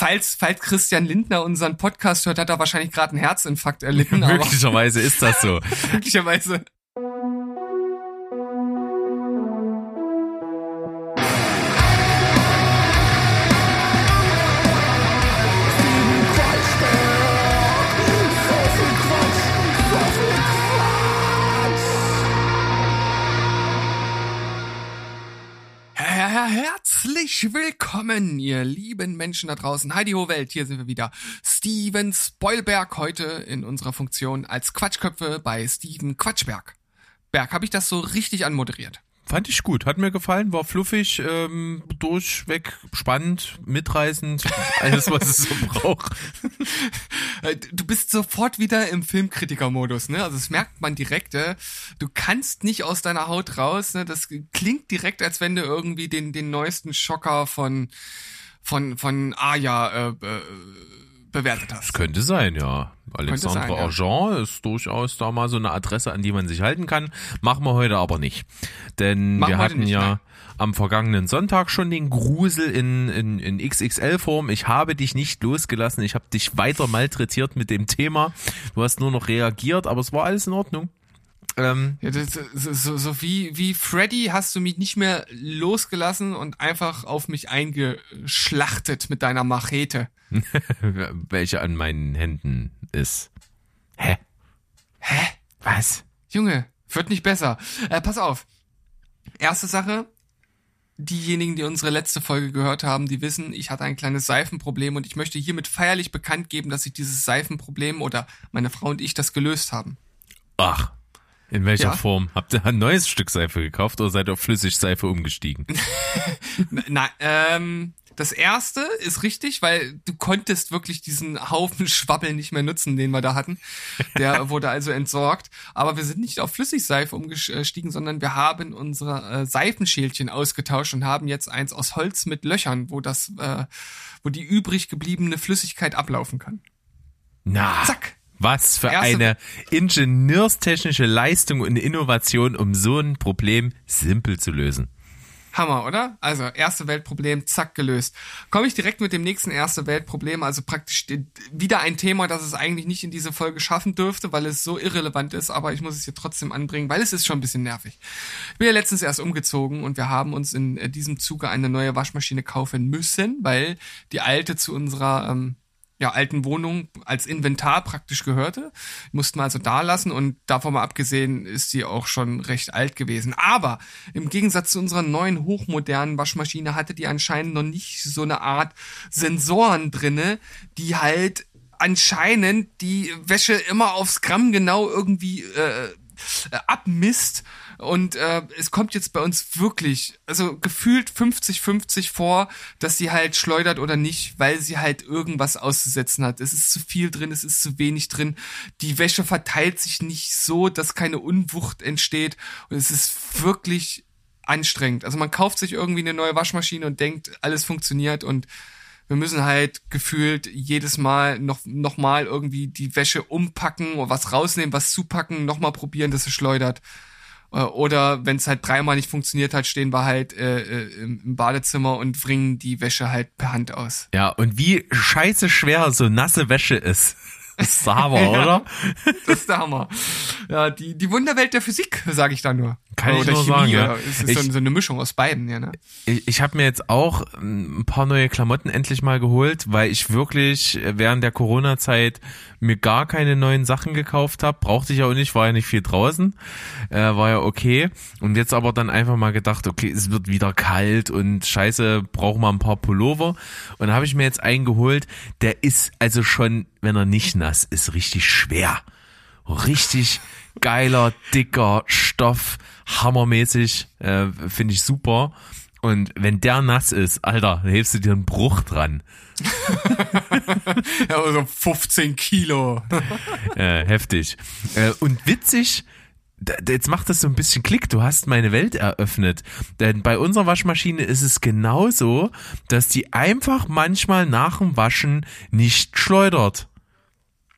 falls, falls Christian Lindner unseren Podcast hört, hat er wahrscheinlich gerade einen Herzinfarkt erlitten. Möglicherweise ist das so. möglicherweise. Herzlich willkommen, ihr lieben Menschen da draußen. Heidi Ho Welt, hier sind wir wieder. Steven Spoilberg heute in unserer Funktion als Quatschköpfe bei Steven Quatschberg. Berg, habe ich das so richtig anmoderiert? Fand ich gut, hat mir gefallen, war fluffig, ähm, durchweg spannend, mitreißend, alles, was es so braucht. Äh, du bist sofort wieder im Filmkritiker-Modus, ne? Also das merkt man direkt, äh? du kannst nicht aus deiner Haut raus, ne? Das klingt direkt, als wenn du irgendwie den, den neuesten Schocker von, von, von Aya äh, äh, bewertet hast. Das könnte sein, ja. Alexandre Argent ja. ist durchaus da mal so eine Adresse, an die man sich halten kann. Machen wir heute aber nicht. Denn Machen wir hatten nicht, ja nein. am vergangenen Sonntag schon den Grusel in, in, in XXL-Form. Ich habe dich nicht losgelassen. Ich habe dich weiter malträtiert mit dem Thema. Du hast nur noch reagiert, aber es war alles in Ordnung. Ähm, ja, das, so, so wie, wie Freddy hast du mich nicht mehr losgelassen und einfach auf mich eingeschlachtet mit deiner Machete. Welche an meinen Händen ist. Hä? Hä? Was? Junge, wird nicht besser. Äh, pass auf. Erste Sache. Diejenigen, die unsere letzte Folge gehört haben, die wissen, ich hatte ein kleines Seifenproblem und ich möchte hiermit feierlich bekannt geben, dass ich dieses Seifenproblem oder meine Frau und ich das gelöst haben. Ach, in welcher ja. Form? Habt ihr ein neues Stück Seife gekauft oder seid ihr auf Flüssigseife umgestiegen? Nein, ähm, das erste ist richtig, weil du konntest wirklich diesen Haufen Schwabbel nicht mehr nutzen, den wir da hatten. Der wurde also entsorgt. Aber wir sind nicht auf Flüssigseife umgestiegen, sondern wir haben unsere äh, Seifenschälchen ausgetauscht und haben jetzt eins aus Holz mit Löchern, wo das, äh, wo die übrig gebliebene Flüssigkeit ablaufen kann. Na. Zack. Was für Erste eine ingenieurstechnische Leistung und Innovation, um so ein Problem simpel zu lösen. Hammer, oder? Also, erste Weltproblem, zack, gelöst. Komme ich direkt mit dem nächsten erste Weltproblem, also praktisch wieder ein Thema, das es eigentlich nicht in diese Folge schaffen dürfte, weil es so irrelevant ist, aber ich muss es hier trotzdem anbringen, weil es ist schon ein bisschen nervig. Ich bin ja letztens erst umgezogen und wir haben uns in äh, diesem Zuge eine neue Waschmaschine kaufen müssen, weil die alte zu unserer ähm, ja, alten Wohnung als Inventar praktisch gehörte. Mussten wir also da lassen und davon mal abgesehen ist sie auch schon recht alt gewesen. Aber im Gegensatz zu unserer neuen hochmodernen Waschmaschine hatte die anscheinend noch nicht so eine Art Sensoren drinne, die halt anscheinend die Wäsche immer aufs Gramm genau irgendwie äh, abmisst und äh, es kommt jetzt bei uns wirklich, also gefühlt 50-50 vor, dass sie halt schleudert oder nicht, weil sie halt irgendwas auszusetzen hat. Es ist zu viel drin, es ist zu wenig drin. Die Wäsche verteilt sich nicht so, dass keine Unwucht entsteht. Und es ist wirklich anstrengend. Also man kauft sich irgendwie eine neue Waschmaschine und denkt, alles funktioniert und wir müssen halt gefühlt jedes Mal noch, noch mal irgendwie die Wäsche umpacken oder was rausnehmen, was zupacken, noch mal probieren, dass es schleudert. Äh, oder wenn es halt dreimal nicht funktioniert hat, stehen wir halt äh, äh, im Badezimmer und bringen die Wäsche halt per Hand aus. Ja, und wie scheiße schwer so nasse Wäsche ist. Das ist der Hammer, ja, oder? Das ist der Hammer. Ja, die, die Wunderwelt der Physik, sage ich da nur. Kann oder ich nur Chemie, sagen, ja. Es ist ich, so eine Mischung aus beiden, ja, ne? Ich, ich habe mir jetzt auch ein paar neue Klamotten endlich mal geholt, weil ich wirklich während der Corona-Zeit mir gar keine neuen Sachen gekauft habe. Brauchte ich ja auch nicht, war ja nicht viel draußen. Äh, war ja okay. Und jetzt aber dann einfach mal gedacht, okay, es wird wieder kalt und scheiße, brauchen wir ein paar Pullover. Und da habe ich mir jetzt einen geholt, der ist also schon, wenn er nicht nass ist, richtig schwer. Richtig geiler, dicker Stoff, hammermäßig, äh, finde ich super. Und wenn der nass ist, Alter, dann hebst du dir einen Bruch dran. ja, also 15 Kilo. äh, heftig. Äh, und witzig, jetzt macht das so ein bisschen Klick, du hast meine Welt eröffnet. Denn bei unserer Waschmaschine ist es genauso, dass die einfach manchmal nach dem Waschen nicht schleudert.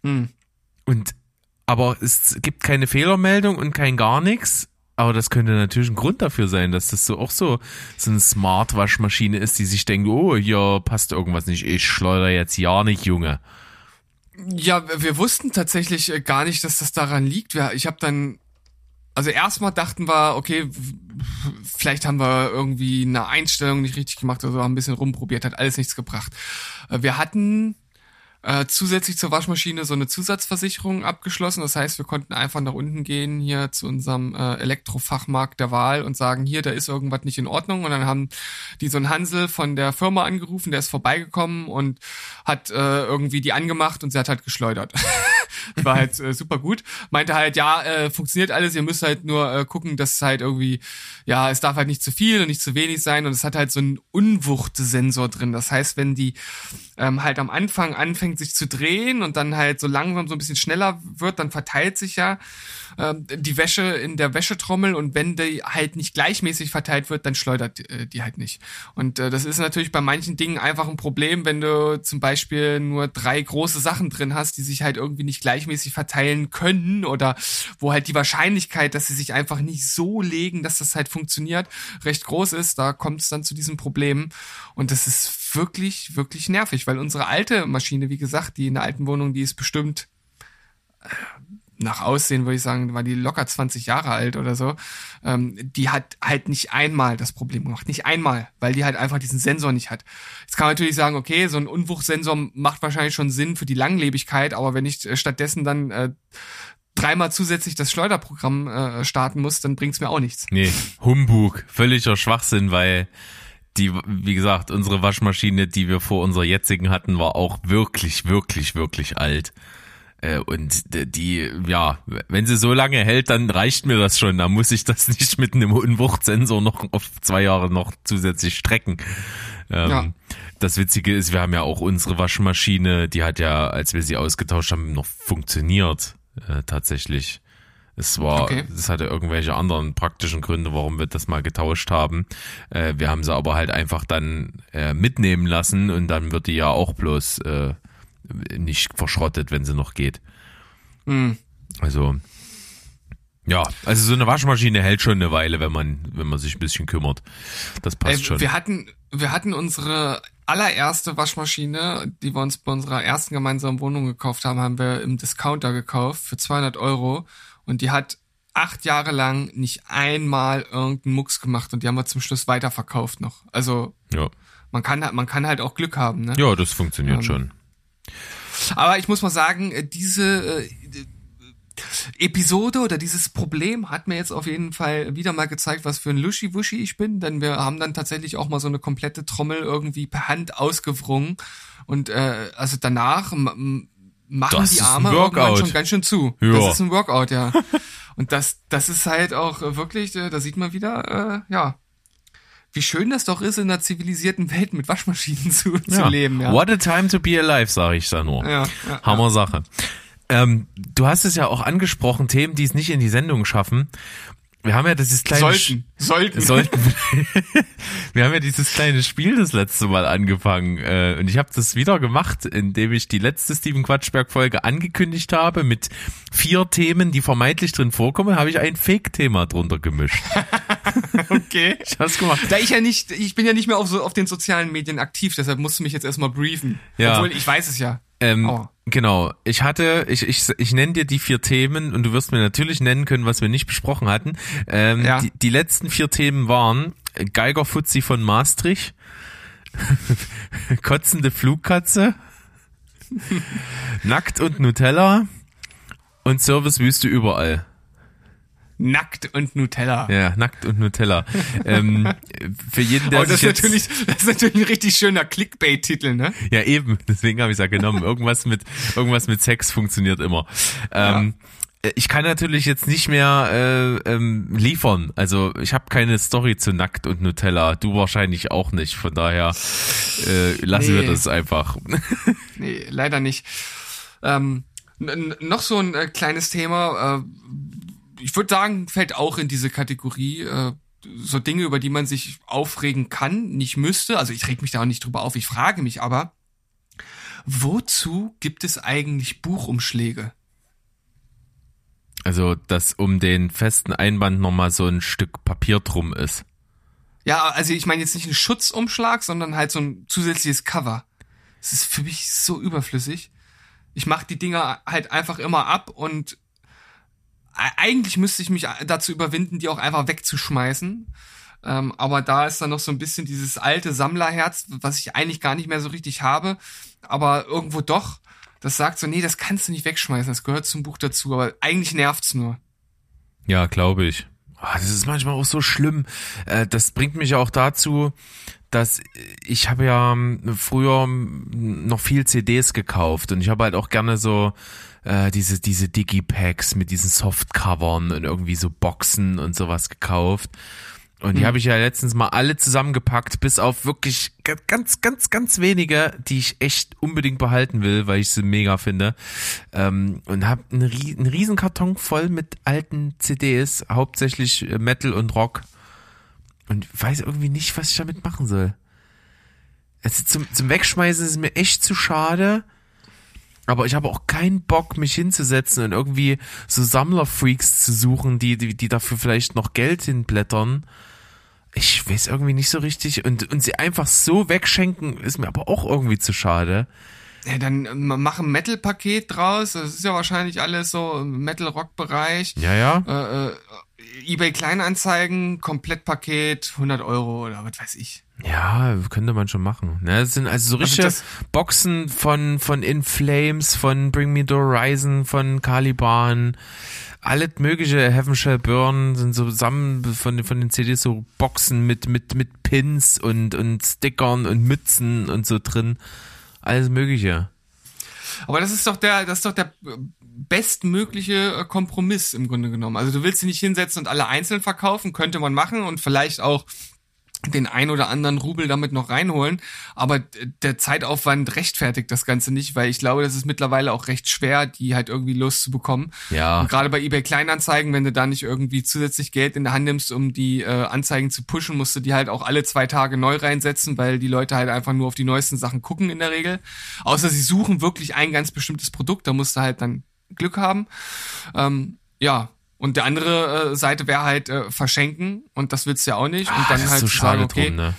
Hm. Und aber es gibt keine Fehlermeldung und kein gar nichts. Aber das könnte natürlich ein Grund dafür sein, dass das so auch so, so eine Smart-Waschmaschine ist, die sich denkt, oh, hier passt irgendwas nicht. Ich schleuder jetzt ja nicht, Junge. Ja, wir wussten tatsächlich äh, gar nicht, dass das daran liegt. Ich habe dann, also erstmal dachten wir, okay, vielleicht haben wir irgendwie eine Einstellung nicht richtig gemacht oder so, haben ein bisschen rumprobiert, hat alles nichts gebracht. Äh, wir hatten äh, zusätzlich zur Waschmaschine so eine Zusatzversicherung abgeschlossen. Das heißt, wir konnten einfach nach unten gehen hier zu unserem äh, Elektrofachmarkt der Wahl und sagen, hier, da ist irgendwas nicht in Ordnung. Und dann haben die so einen Hansel von der Firma angerufen, der ist vorbeigekommen und hat äh, irgendwie die angemacht und sie hat halt geschleudert. war halt äh, super gut. Meinte halt, ja, äh, funktioniert alles, ihr müsst halt nur äh, gucken, dass es halt irgendwie, ja, es darf halt nicht zu viel und nicht zu wenig sein und es hat halt so einen Unwuchtsensor drin. Das heißt, wenn die ähm, halt am Anfang anfängt sich zu drehen und dann halt so langsam so ein bisschen schneller wird, dann verteilt sich ja ähm, die Wäsche in der Wäschetrommel und wenn die halt nicht gleichmäßig verteilt wird, dann schleudert äh, die halt nicht. Und äh, das ist natürlich bei manchen Dingen einfach ein Problem, wenn du zum Beispiel nur drei große Sachen drin hast, die sich halt irgendwie nicht gleichmäßig verteilen können oder wo halt die Wahrscheinlichkeit, dass sie sich einfach nicht so legen, dass das halt funktioniert, recht groß ist. Da kommt es dann zu diesen Problemen und das ist wirklich, wirklich nervig, weil unsere alte Maschine, wie gesagt, die in der alten Wohnung, die ist bestimmt äh, nach Aussehen würde ich sagen, war die locker 20 Jahre alt oder so, ähm, die hat halt nicht einmal das Problem gemacht. Nicht einmal, weil die halt einfach diesen Sensor nicht hat. Jetzt kann man natürlich sagen, okay, so ein Unwuchtsensor macht wahrscheinlich schon Sinn für die Langlebigkeit, aber wenn ich äh, stattdessen dann äh, dreimal zusätzlich das Schleuderprogramm äh, starten muss, dann bringt's mir auch nichts. Nee, Humbug, völliger Schwachsinn, weil die, wie gesagt, unsere Waschmaschine, die wir vor unserer jetzigen hatten, war auch wirklich, wirklich, wirklich alt. Äh, und die, ja, wenn sie so lange hält, dann reicht mir das schon. Da muss ich das nicht mit einem Unwuchtsensor noch auf zwei Jahre noch zusätzlich strecken. Ähm, ja. Das Witzige ist, wir haben ja auch unsere Waschmaschine, die hat ja, als wir sie ausgetauscht haben, noch funktioniert, äh, tatsächlich. Es war, okay. es hatte irgendwelche anderen praktischen Gründe, warum wir das mal getauscht haben. Äh, wir haben sie aber halt einfach dann äh, mitnehmen lassen und dann wird die ja auch bloß äh, nicht verschrottet, wenn sie noch geht. Mhm. Also, ja, also so eine Waschmaschine hält schon eine Weile, wenn man, wenn man sich ein bisschen kümmert. Das passt äh, schon. Wir hatten, wir hatten unsere allererste Waschmaschine, die wir uns bei unserer ersten gemeinsamen Wohnung gekauft haben, haben wir im Discounter gekauft für 200 Euro und die hat acht Jahre lang nicht einmal irgendeinen Mucks gemacht und die haben wir zum Schluss weiterverkauft noch. Also ja. man kann man kann halt auch Glück haben. Ne? Ja, das funktioniert ähm, schon. Aber ich muss mal sagen, äh, diese äh, Episode oder dieses Problem hat mir jetzt auf jeden Fall wieder mal gezeigt, was für ein Luschi-Wuschi ich bin, denn wir haben dann tatsächlich auch mal so eine komplette Trommel irgendwie per Hand ausgewrungen und äh, also danach machen das die Arme irgendwann schon ganz schön zu. Ja. Das ist ein Workout, ja. und das, das ist halt auch wirklich, äh, da sieht man wieder, äh, ja, wie schön das doch ist, in einer zivilisierten Welt mit Waschmaschinen zu, ja. zu leben. Ja. What a time to be alive, sage ich da nur. Ja, ja, Hammer Sache. Ähm, du hast es ja auch angesprochen, Themen, die es nicht in die Sendung schaffen wir haben ja dieses kleine sollten sollten sollten wir haben ja dieses kleine Spiel das letzte Mal angefangen äh, und ich habe das wieder gemacht, indem ich die letzte Steven Quatschberg Folge angekündigt habe mit vier Themen, die vermeintlich drin vorkommen, habe ich ein Fake Thema drunter gemischt. okay. Ich hab's gemacht. Da ich ja nicht ich bin ja nicht mehr auf so auf den sozialen Medien aktiv, deshalb musst du mich jetzt erstmal briefen. Ja. Obwohl ich weiß es ja. Ähm, oh. Genau. Ich hatte, ich, ich, ich nenne dir die vier Themen und du wirst mir natürlich nennen können, was wir nicht besprochen hatten. Ähm, ja. die, die letzten vier Themen waren Geiger Fuzzi von Maastricht, kotzende Flugkatze, Nackt und Nutella und Servicewüste überall. Nackt und Nutella. Ja, Nackt und Nutella. ähm, für jeden, der oh, das, ist natürlich, das ist natürlich ein richtig schöner Clickbait-Titel, ne? Ja, eben. Deswegen habe ich ja genommen. Irgendwas mit, irgendwas mit Sex funktioniert immer. Ähm, ja. Ich kann natürlich jetzt nicht mehr äh, ähm, liefern. Also ich habe keine Story zu Nackt und Nutella. Du wahrscheinlich auch nicht. Von daher äh, lassen nee. wir das einfach. nee, leider nicht. Ähm, noch so ein äh, kleines Thema, äh, ich würde sagen, fällt auch in diese Kategorie. Äh, so Dinge, über die man sich aufregen kann, nicht müsste. Also ich reg mich da auch nicht drüber auf. Ich frage mich aber, wozu gibt es eigentlich Buchumschläge? Also, dass um den festen Einband nochmal so ein Stück Papier drum ist. Ja, also ich meine jetzt nicht einen Schutzumschlag, sondern halt so ein zusätzliches Cover. Das ist für mich so überflüssig. Ich mache die Dinger halt einfach immer ab und eigentlich müsste ich mich dazu überwinden, die auch einfach wegzuschmeißen. Ähm, aber da ist dann noch so ein bisschen dieses alte Sammlerherz, was ich eigentlich gar nicht mehr so richtig habe, aber irgendwo doch. Das sagt so, nee, das kannst du nicht wegschmeißen, das gehört zum Buch dazu, aber eigentlich nervt's nur. Ja, glaube ich. Oh, das ist manchmal auch so schlimm. Äh, das bringt mich auch dazu, dass ich habe ja ähm, früher noch viel CDs gekauft und ich habe halt auch gerne so äh, diese diese Digipacks mit diesen Softcovern und irgendwie so Boxen und sowas gekauft. Und die hm. habe ich ja letztens mal alle zusammengepackt, bis auf wirklich ganz, ganz, ganz wenige, die ich echt unbedingt behalten will, weil ich sie mega finde. Ähm, und habe einen, einen riesen Karton voll mit alten CDs, hauptsächlich äh, Metal und Rock. Und weiß irgendwie nicht, was ich damit machen soll. Also zum, zum Wegschmeißen ist es mir echt zu schade. Aber ich habe auch keinen Bock, mich hinzusetzen und irgendwie so Sammlerfreaks zu suchen, die, die, die dafür vielleicht noch Geld hinblättern ich weiß irgendwie nicht so richtig und, und sie einfach so wegschenken, ist mir aber auch irgendwie zu schade. Ja, dann äh, mach ein Metal-Paket draus. Das ist ja wahrscheinlich alles so im Metal-Rock-Bereich. Ja, ja. Äh, äh, eBay Kleinanzeigen, Komplettpaket, 100 Euro oder was weiß ich. Ja, könnte man schon machen. Ne, das sind also so also richtige also Boxen von, von In Flames, von Bring Me the Horizon, von Caliban alles mögliche Heaven Shall Burn sind so zusammen von, von den CDs so Boxen mit, mit, mit Pins und, und Stickern und Mützen und so drin. Alles mögliche. Aber das ist doch der, das ist doch der bestmögliche äh, Kompromiss im Grunde genommen. Also du willst sie nicht hinsetzen und alle einzeln verkaufen, könnte man machen und vielleicht auch den ein oder anderen Rubel damit noch reinholen. Aber der Zeitaufwand rechtfertigt das Ganze nicht, weil ich glaube, das ist mittlerweile auch recht schwer, die halt irgendwie loszubekommen. Ja. Und gerade bei eBay Kleinanzeigen, wenn du da nicht irgendwie zusätzlich Geld in der Hand nimmst, um die äh, Anzeigen zu pushen, musst du die halt auch alle zwei Tage neu reinsetzen, weil die Leute halt einfach nur auf die neuesten Sachen gucken in der Regel. Außer sie suchen wirklich ein ganz bestimmtes Produkt, da musst du halt dann Glück haben. Ähm, ja, und der andere äh, Seite wäre halt äh, verschenken und das willst du ja auch nicht. Und ah, dann halt so sagen, okay. Drum, ne?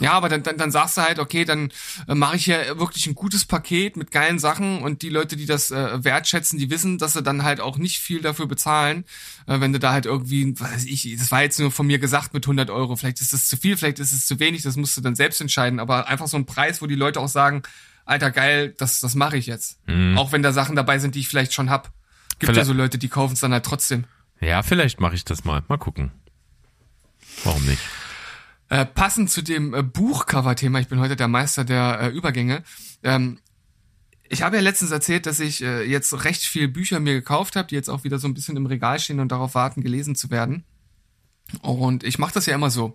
Ja, aber dann, dann, dann sagst du halt, okay, dann äh, mache ich ja wirklich ein gutes Paket mit geilen Sachen und die Leute, die das äh, wertschätzen, die wissen, dass sie dann halt auch nicht viel dafür bezahlen, äh, wenn du da halt irgendwie, weiß ich, das war jetzt nur von mir gesagt mit 100 Euro, vielleicht ist das zu viel, vielleicht ist es zu wenig, das musst du dann selbst entscheiden, aber einfach so ein Preis, wo die Leute auch sagen, Alter, geil, das, das mache ich jetzt. Mhm. Auch wenn da Sachen dabei sind, die ich vielleicht schon hab. Gibt vielleicht, ja so Leute, die kaufen es dann halt trotzdem. Ja, vielleicht mache ich das mal. Mal gucken. Warum nicht? Äh, passend zu dem äh, Buchcover-Thema, ich bin heute der Meister der äh, Übergänge. Ähm, ich habe ja letztens erzählt, dass ich äh, jetzt recht viel Bücher mir gekauft habe, die jetzt auch wieder so ein bisschen im Regal stehen und darauf warten, gelesen zu werden. Und ich mache das ja immer so.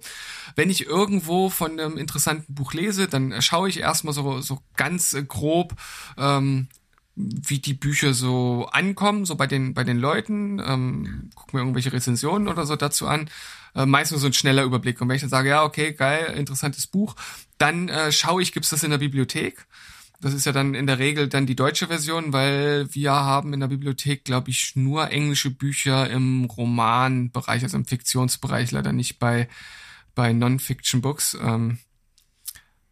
Wenn ich irgendwo von einem interessanten Buch lese, dann schaue ich erstmal so, so ganz äh, grob, ähm, wie die Bücher so ankommen, so bei den, bei den Leuten, ähm, guck mir irgendwelche Rezensionen oder so dazu an. Äh, meistens so ein schneller Überblick. Und wenn ich dann sage, ja, okay, geil, interessantes Buch, dann äh, schaue ich, gibt's das in der Bibliothek? Das ist ja dann in der Regel dann die deutsche Version, weil wir haben in der Bibliothek, glaube ich, nur englische Bücher im Romanbereich, also im Fiktionsbereich, leider nicht bei, bei Non-Fiction-Books. Ähm,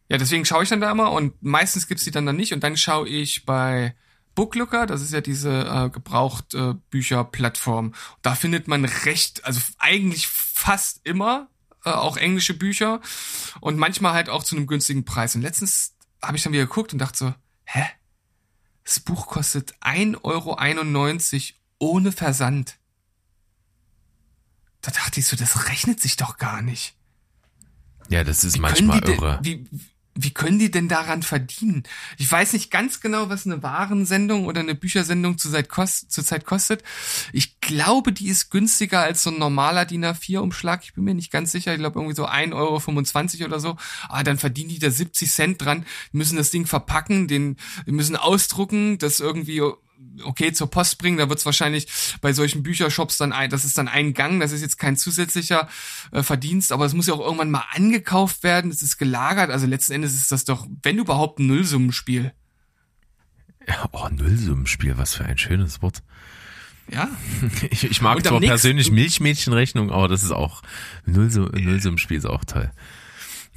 ja, deswegen schaue ich dann da immer und meistens gibt's die dann dann nicht und dann schaue ich bei Booklooker, das ist ja diese äh, gebraucht äh. Da findet man recht, also eigentlich fast immer äh, auch englische Bücher und manchmal halt auch zu einem günstigen Preis. Und letztens habe ich dann wieder geguckt und dachte so, hä? Das Buch kostet 1,91 Euro ohne Versand. Da dachte ich so, das rechnet sich doch gar nicht. Ja, das ist wie manchmal irre. Wie, wie können die denn daran verdienen? Ich weiß nicht ganz genau, was eine Warensendung oder eine Büchersendung zurzeit kost, zur kostet. Ich glaube, die ist günstiger als so ein normaler DIN A4-Umschlag. Ich bin mir nicht ganz sicher. Ich glaube, irgendwie so 1,25 Euro oder so. Ah, dann verdienen die da 70 Cent dran, müssen das Ding verpacken, den müssen ausdrucken, das irgendwie okay zur Post bringen, da wird es wahrscheinlich bei solchen Büchershops dann ein, das ist dann ein Gang, das ist jetzt kein zusätzlicher äh, Verdienst, aber es muss ja auch irgendwann mal angekauft werden, es ist gelagert, also letzten Endes ist das doch, wenn überhaupt, ein Nullsummenspiel. Ja, oh, Nullsummenspiel, was für ein schönes Wort. Ja. Ich, ich mag zwar nächsten- persönlich Milchmädchenrechnung, aber das ist auch Nullsum, Nullsummenspiel ist auch toll.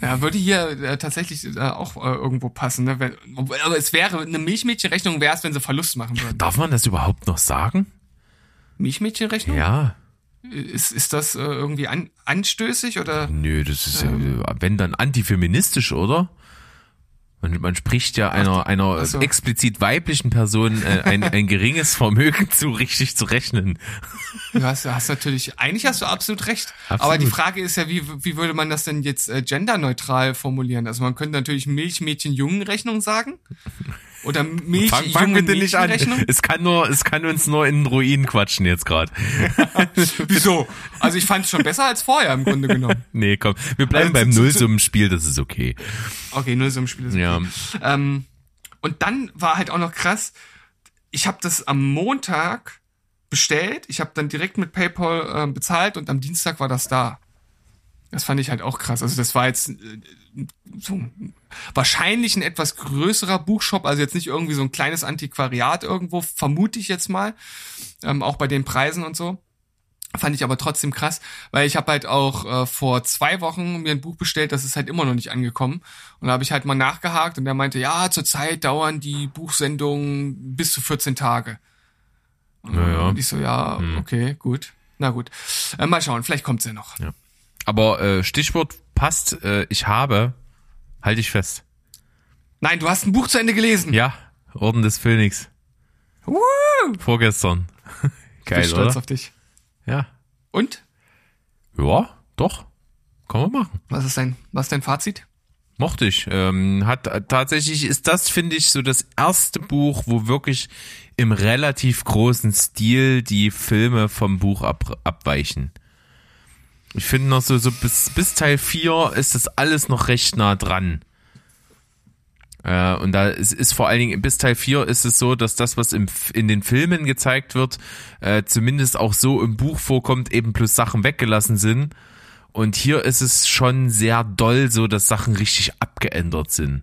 Ja, würde hier äh, tatsächlich äh, auch äh, irgendwo passen. Ne? Wenn, aber es wäre eine Milchmädchenrechnung, wäre es, wenn sie Verlust machen würden. Darf man das überhaupt noch sagen? Milchmädchenrechnung? Ja. Ist, ist das äh, irgendwie an, anstößig oder? Nö, das ist ja, wenn dann antifeministisch, oder? Man, man spricht ja einer, einer so. explizit weiblichen Person äh, ein, ein geringes Vermögen zu, richtig zu rechnen. Du hast, hast natürlich, eigentlich hast du absolut recht. Absolut. Aber die Frage ist ja, wie, wie würde man das denn jetzt äh, genderneutral formulieren? Also man könnte natürlich Milchmädchen-Jungen-Rechnung sagen. Oder Fang, fang bitte nicht an. Es kann nur, es kann uns nur in den Ruinen quatschen jetzt gerade. Wieso? Also ich fand es schon besser als vorher im Grunde genommen. Nee, komm, wir bleiben Also beim Nullsummenspiel, das ist okay. Okay, nur so im Spiel. ist Ja. okay. Ähm, und dann war halt auch noch krass, ich habe das am Montag bestellt, ich habe dann direkt mit PayPal ähm, bezahlt und am Dienstag war das da. Das fand ich halt auch krass. Also das war jetzt äh, so wahrscheinlich ein etwas größerer Buchshop, also jetzt nicht irgendwie so ein kleines Antiquariat irgendwo, vermute ich jetzt mal, ähm, auch bei den Preisen und so. Fand ich aber trotzdem krass, weil ich habe halt auch äh, vor zwei Wochen mir ein Buch bestellt, das ist halt immer noch nicht angekommen. Und da habe ich halt mal nachgehakt und der meinte, ja, zurzeit dauern die Buchsendungen bis zu 14 Tage. Naja. Und ich so, ja, okay, gut. Na gut. Äh, mal schauen, vielleicht kommt's ja noch. Aber äh, Stichwort passt, äh, ich habe, halte ich fest. Nein, du hast ein Buch zu Ende gelesen. Ja, Orden des Phönix. Woo! Vorgestern. Ich bin Geil, stolz oder? auf dich. Ja. Und? Ja, doch. Kann man machen. Was ist dein, was ist dein Fazit? Mochte ich. Ähm, hat tatsächlich ist das, finde ich, so das erste Buch, wo wirklich im relativ großen Stil die Filme vom Buch ab, abweichen. Ich finde noch so, so bis, bis Teil 4 ist das alles noch recht nah dran. Äh, und da ist, ist vor allen Dingen bis Teil 4 ist es so, dass das, was im, in den Filmen gezeigt wird, äh, zumindest auch so im Buch vorkommt, eben plus Sachen weggelassen sind. Und hier ist es schon sehr doll so, dass Sachen richtig abgeändert sind.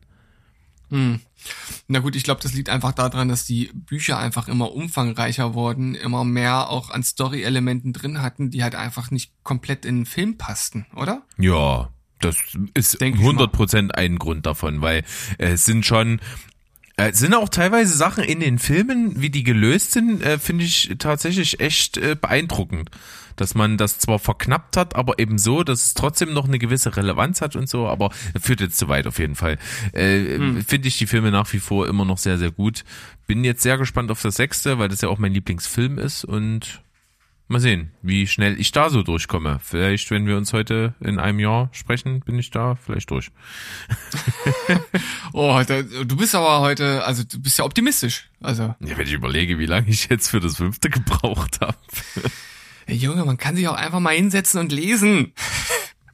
Na gut, ich glaube, das liegt einfach daran, dass die Bücher einfach immer umfangreicher wurden, immer mehr auch an Story-Elementen drin hatten, die halt einfach nicht komplett in den Film passten, oder? Ja, das ist Denk ich mal. 100% ein Grund davon, weil äh, es sind schon äh, es sind auch teilweise Sachen in den Filmen, wie die gelöst sind, äh, finde ich tatsächlich echt äh, beeindruckend. Dass man das zwar verknappt hat, aber eben so, dass es trotzdem noch eine gewisse Relevanz hat und so, aber führt jetzt zu weit auf jeden Fall. Äh, Hm. Finde ich die Filme nach wie vor immer noch sehr, sehr gut. Bin jetzt sehr gespannt auf das sechste, weil das ja auch mein Lieblingsfilm ist und mal sehen, wie schnell ich da so durchkomme. Vielleicht, wenn wir uns heute in einem Jahr sprechen, bin ich da vielleicht durch. Oh, da, du bist aber heute, also du bist ja optimistisch. Also, Ja, wenn ich überlege, wie lange ich jetzt für das fünfte gebraucht habe. hey Junge, man kann sich auch einfach mal hinsetzen und lesen.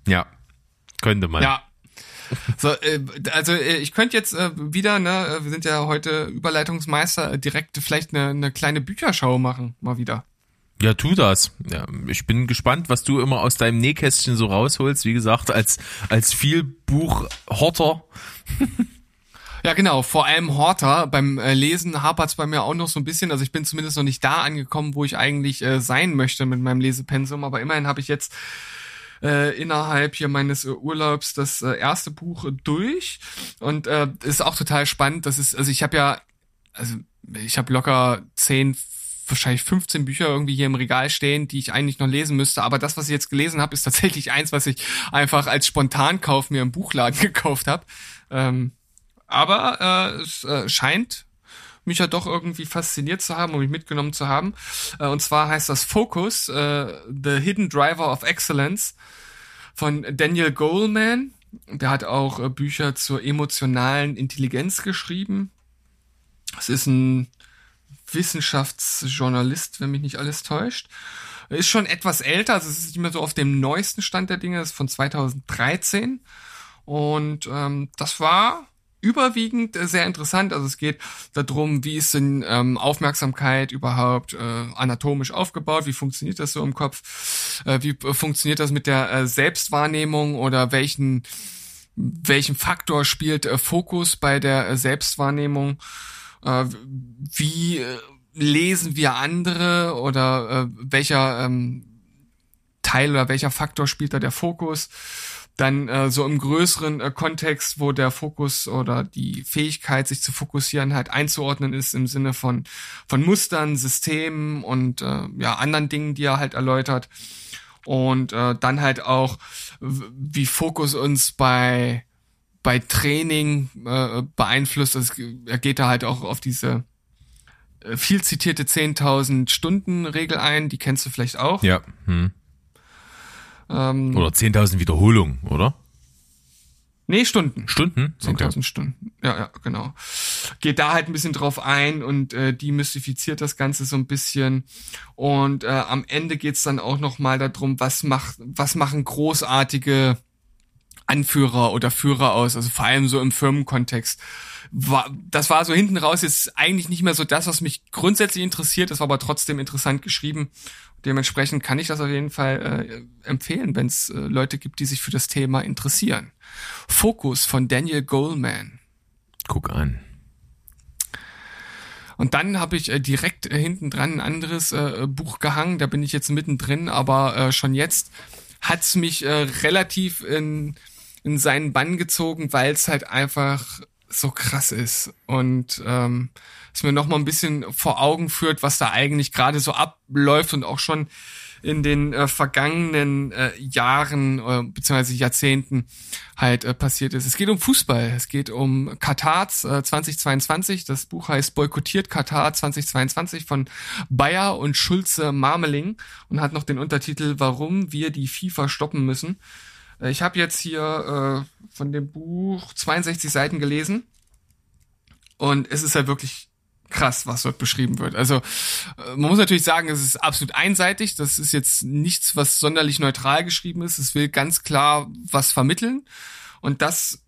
Ja, könnte man. Ja. So, äh, also äh, ich könnte jetzt äh, wieder, ne, wir sind ja heute Überleitungsmeister, direkt vielleicht eine, eine kleine Bücherschau machen, mal wieder. Ja, tu das. Ja, ich bin gespannt, was du immer aus deinem Nähkästchen so rausholst. Wie gesagt, als, als viel Buchhorter. Ja, genau. Vor allem Horter. Beim äh, Lesen hapert's bei mir auch noch so ein bisschen. Also ich bin zumindest noch nicht da angekommen, wo ich eigentlich äh, sein möchte mit meinem Lesepensum. Aber immerhin habe ich jetzt äh, innerhalb hier meines äh, Urlaubs das äh, erste Buch äh, durch. Und äh, ist auch total spannend. Das ist, also ich habe ja, also ich habe locker zehn wahrscheinlich 15 Bücher irgendwie hier im Regal stehen, die ich eigentlich noch lesen müsste. Aber das, was ich jetzt gelesen habe, ist tatsächlich eins, was ich einfach als Spontankauf mir im Buchladen gekauft habe. Ähm, aber äh, es äh, scheint mich ja doch irgendwie fasziniert zu haben und mich mitgenommen zu haben. Äh, und zwar heißt das Focus, äh, The Hidden Driver of Excellence von Daniel Goleman. Der hat auch äh, Bücher zur emotionalen Intelligenz geschrieben. Es ist ein Wissenschaftsjournalist, wenn mich nicht alles täuscht. Ist schon etwas älter, also es ist nicht mehr so auf dem neuesten Stand der Dinge, ist von 2013. Und ähm, das war überwiegend äh, sehr interessant. Also es geht darum, wie ist denn ähm, Aufmerksamkeit überhaupt äh, anatomisch aufgebaut, wie funktioniert das so im Kopf, äh, wie äh, funktioniert das mit der äh, Selbstwahrnehmung oder welchen welchen Faktor spielt äh, Fokus bei der äh, Selbstwahrnehmung, äh, wie äh, lesen wir andere oder äh, welcher ähm, Teil oder welcher Faktor spielt da der Fokus? Dann äh, so im größeren äh, Kontext, wo der Fokus oder die Fähigkeit, sich zu fokussieren, halt einzuordnen ist im Sinne von von Mustern, Systemen und äh, ja anderen Dingen, die er halt erläutert. Und äh, dann halt auch, wie Fokus uns bei bei Training äh, beeinflusst. Also, er geht da halt auch auf diese äh, viel zitierte 10.000 Stunden Regel ein. Die kennst du vielleicht auch. Ja. Hm. Ähm, oder 10.000 Wiederholungen, oder? Nee, Stunden. Stunden? 10.000 okay. Stunden. Ja, ja, genau. Geht da halt ein bisschen drauf ein und äh, demystifiziert das Ganze so ein bisschen. Und äh, am Ende geht's dann auch noch mal darum, was macht, was machen großartige Anführer oder Führer aus, also vor allem so im Firmenkontext. War, das war so hinten raus jetzt eigentlich nicht mehr so das, was mich grundsätzlich interessiert, das war aber trotzdem interessant geschrieben. Dementsprechend kann ich das auf jeden Fall äh, empfehlen, wenn es äh, Leute gibt, die sich für das Thema interessieren. Fokus von Daniel Goleman. Guck an. Und dann habe ich äh, direkt äh, hinten dran ein anderes äh, Buch gehangen, da bin ich jetzt mittendrin, aber äh, schon jetzt hat's mich äh, relativ in, in seinen Bann gezogen, weil es halt einfach so krass ist und ähm, es mir noch mal ein bisschen vor Augen führt, was da eigentlich gerade so abläuft und auch schon in den äh, vergangenen äh, Jahren äh, bzw. Jahrzehnten halt äh, passiert ist. Es geht um Fußball, es geht um Katar äh, 2022. Das Buch heißt Boykottiert Katar 2022 von Bayer und Schulze Marmeling und hat noch den Untertitel Warum wir die FIFA stoppen müssen. Äh, ich habe jetzt hier äh, von dem Buch 62 Seiten gelesen und es ist halt wirklich krass, was dort beschrieben wird. Also äh, man muss natürlich sagen, es ist absolut einseitig. Das ist jetzt nichts, was sonderlich neutral geschrieben ist. Es will ganz klar was vermitteln und das,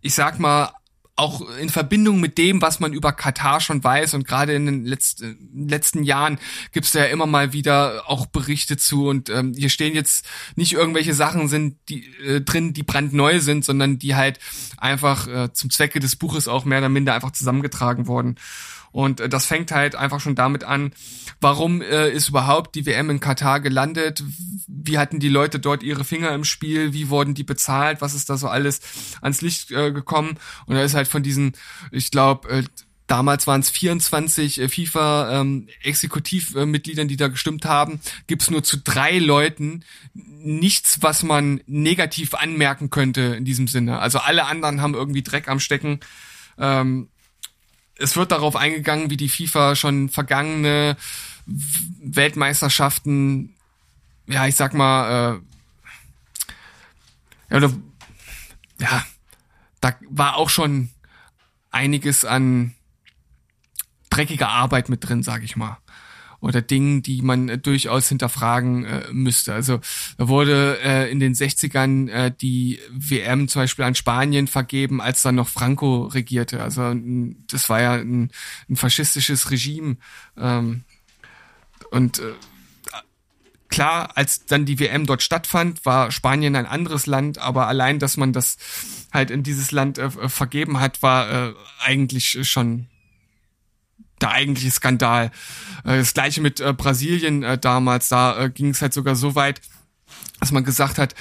ich sag mal, auch in Verbindung mit dem, was man über Katar schon weiß und gerade in den letzten, letzten Jahren gibt es ja immer mal wieder auch Berichte zu und ähm, hier stehen jetzt nicht irgendwelche Sachen sind die äh, drin, die brandneu sind, sondern die halt einfach äh, zum Zwecke des Buches auch mehr oder minder einfach zusammengetragen wurden. Und äh, das fängt halt einfach schon damit an, warum äh, ist überhaupt die WM in Katar gelandet? Wie hatten die Leute dort ihre Finger im Spiel? Wie wurden die bezahlt? Was ist da so alles ans Licht äh, gekommen? Und da ist halt von diesen, ich glaube, äh, damals waren es 24 äh, FIFA-Exekutivmitgliedern, ähm, die da gestimmt haben, gibt's nur zu drei Leuten nichts, was man negativ anmerken könnte in diesem Sinne. Also alle anderen haben irgendwie Dreck am Stecken. Ähm, es wird darauf eingegangen, wie die FIFA schon vergangene Weltmeisterschaften, ja, ich sag mal, äh, ja, ja, da war auch schon einiges an dreckiger Arbeit mit drin, sag ich mal oder Dingen, die man äh, durchaus hinterfragen äh, müsste. Also da wurde äh, in den 60ern äh, die WM zum Beispiel an Spanien vergeben, als dann noch Franco regierte. Also das war ja ein, ein faschistisches Regime. Ähm, und äh, klar, als dann die WM dort stattfand, war Spanien ein anderes Land, aber allein, dass man das halt in dieses Land äh, vergeben hat, war äh, eigentlich schon der eigentliche Skandal. Äh, das gleiche mit äh, Brasilien äh, damals, da äh, ging es halt sogar so weit, dass man gesagt hat,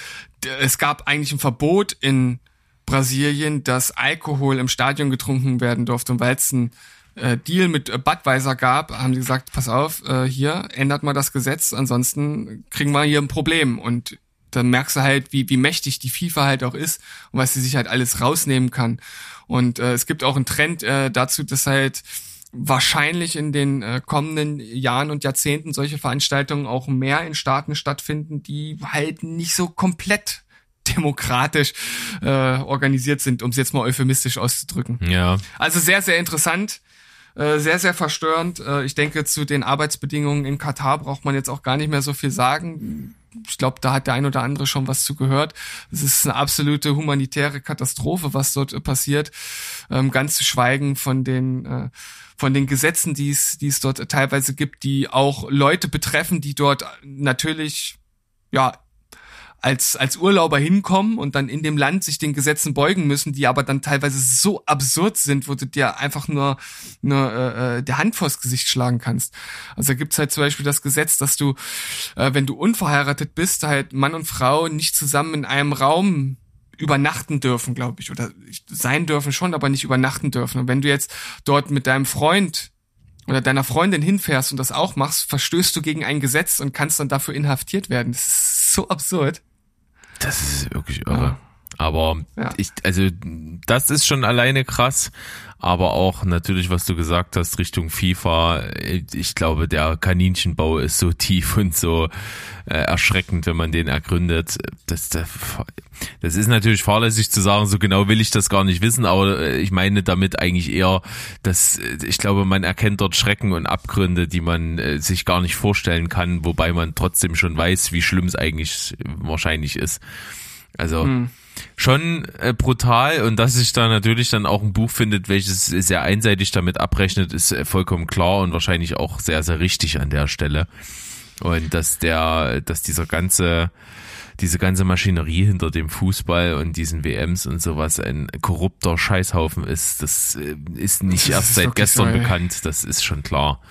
es gab eigentlich ein Verbot in Brasilien, dass Alkohol im Stadion getrunken werden durfte. Und weil es ein äh, Deal mit äh, Budweiser gab, haben sie gesagt, pass auf, äh, hier ändert mal das Gesetz, ansonsten kriegen wir hier ein Problem. Und dann merkst du halt, wie, wie mächtig die FIFA halt auch ist und was sie sich halt alles rausnehmen kann. Und äh, es gibt auch einen Trend äh, dazu, dass halt wahrscheinlich in den äh, kommenden Jahren und Jahrzehnten solche Veranstaltungen auch mehr in Staaten stattfinden, die halt nicht so komplett demokratisch äh, organisiert sind, um es jetzt mal euphemistisch auszudrücken. Ja. Also sehr, sehr interessant. Äh, sehr, sehr verstörend. Äh, ich denke, zu den Arbeitsbedingungen in Katar braucht man jetzt auch gar nicht mehr so viel sagen. Ich glaube, da hat der ein oder andere schon was zu gehört. Es ist eine absolute humanitäre Katastrophe, was dort passiert. Ähm, ganz zu schweigen von den äh, von den Gesetzen, die es, die es dort teilweise gibt, die auch Leute betreffen, die dort natürlich, ja, als, als Urlauber hinkommen und dann in dem Land sich den Gesetzen beugen müssen, die aber dann teilweise so absurd sind, wo du dir einfach nur, nur äh, äh der Hand vors Gesicht schlagen kannst. Also da gibt's halt zum Beispiel das Gesetz, dass du, äh, wenn du unverheiratet bist, halt Mann und Frau nicht zusammen in einem Raum übernachten dürfen, glaube ich, oder sein dürfen schon, aber nicht übernachten dürfen. Und wenn du jetzt dort mit deinem Freund oder deiner Freundin hinfährst und das auch machst, verstößt du gegen ein Gesetz und kannst dann dafür inhaftiert werden. Das ist so absurd. Das ist wirklich irre. Ja. Aber ja. ich, also das ist schon alleine krass. Aber auch natürlich, was du gesagt hast, Richtung FIFA. Ich glaube, der Kaninchenbau ist so tief und so äh, erschreckend, wenn man den ergründet. Das, das, ist natürlich fahrlässig zu sagen, so genau will ich das gar nicht wissen, aber äh, ich meine damit eigentlich eher, dass ich glaube, man erkennt dort Schrecken und Abgründe, die man äh, sich gar nicht vorstellen kann, wobei man trotzdem schon weiß, wie schlimm es eigentlich wahrscheinlich ist. Also hm schon äh, brutal und dass sich da natürlich dann auch ein Buch findet, welches sehr einseitig damit abrechnet, ist äh, vollkommen klar und wahrscheinlich auch sehr, sehr richtig an der Stelle. Und dass der, dass dieser ganze, diese ganze Maschinerie hinter dem Fußball und diesen WMs und sowas ein korrupter Scheißhaufen ist, das äh, ist nicht erst seit gestern so, bekannt, das ist schon klar.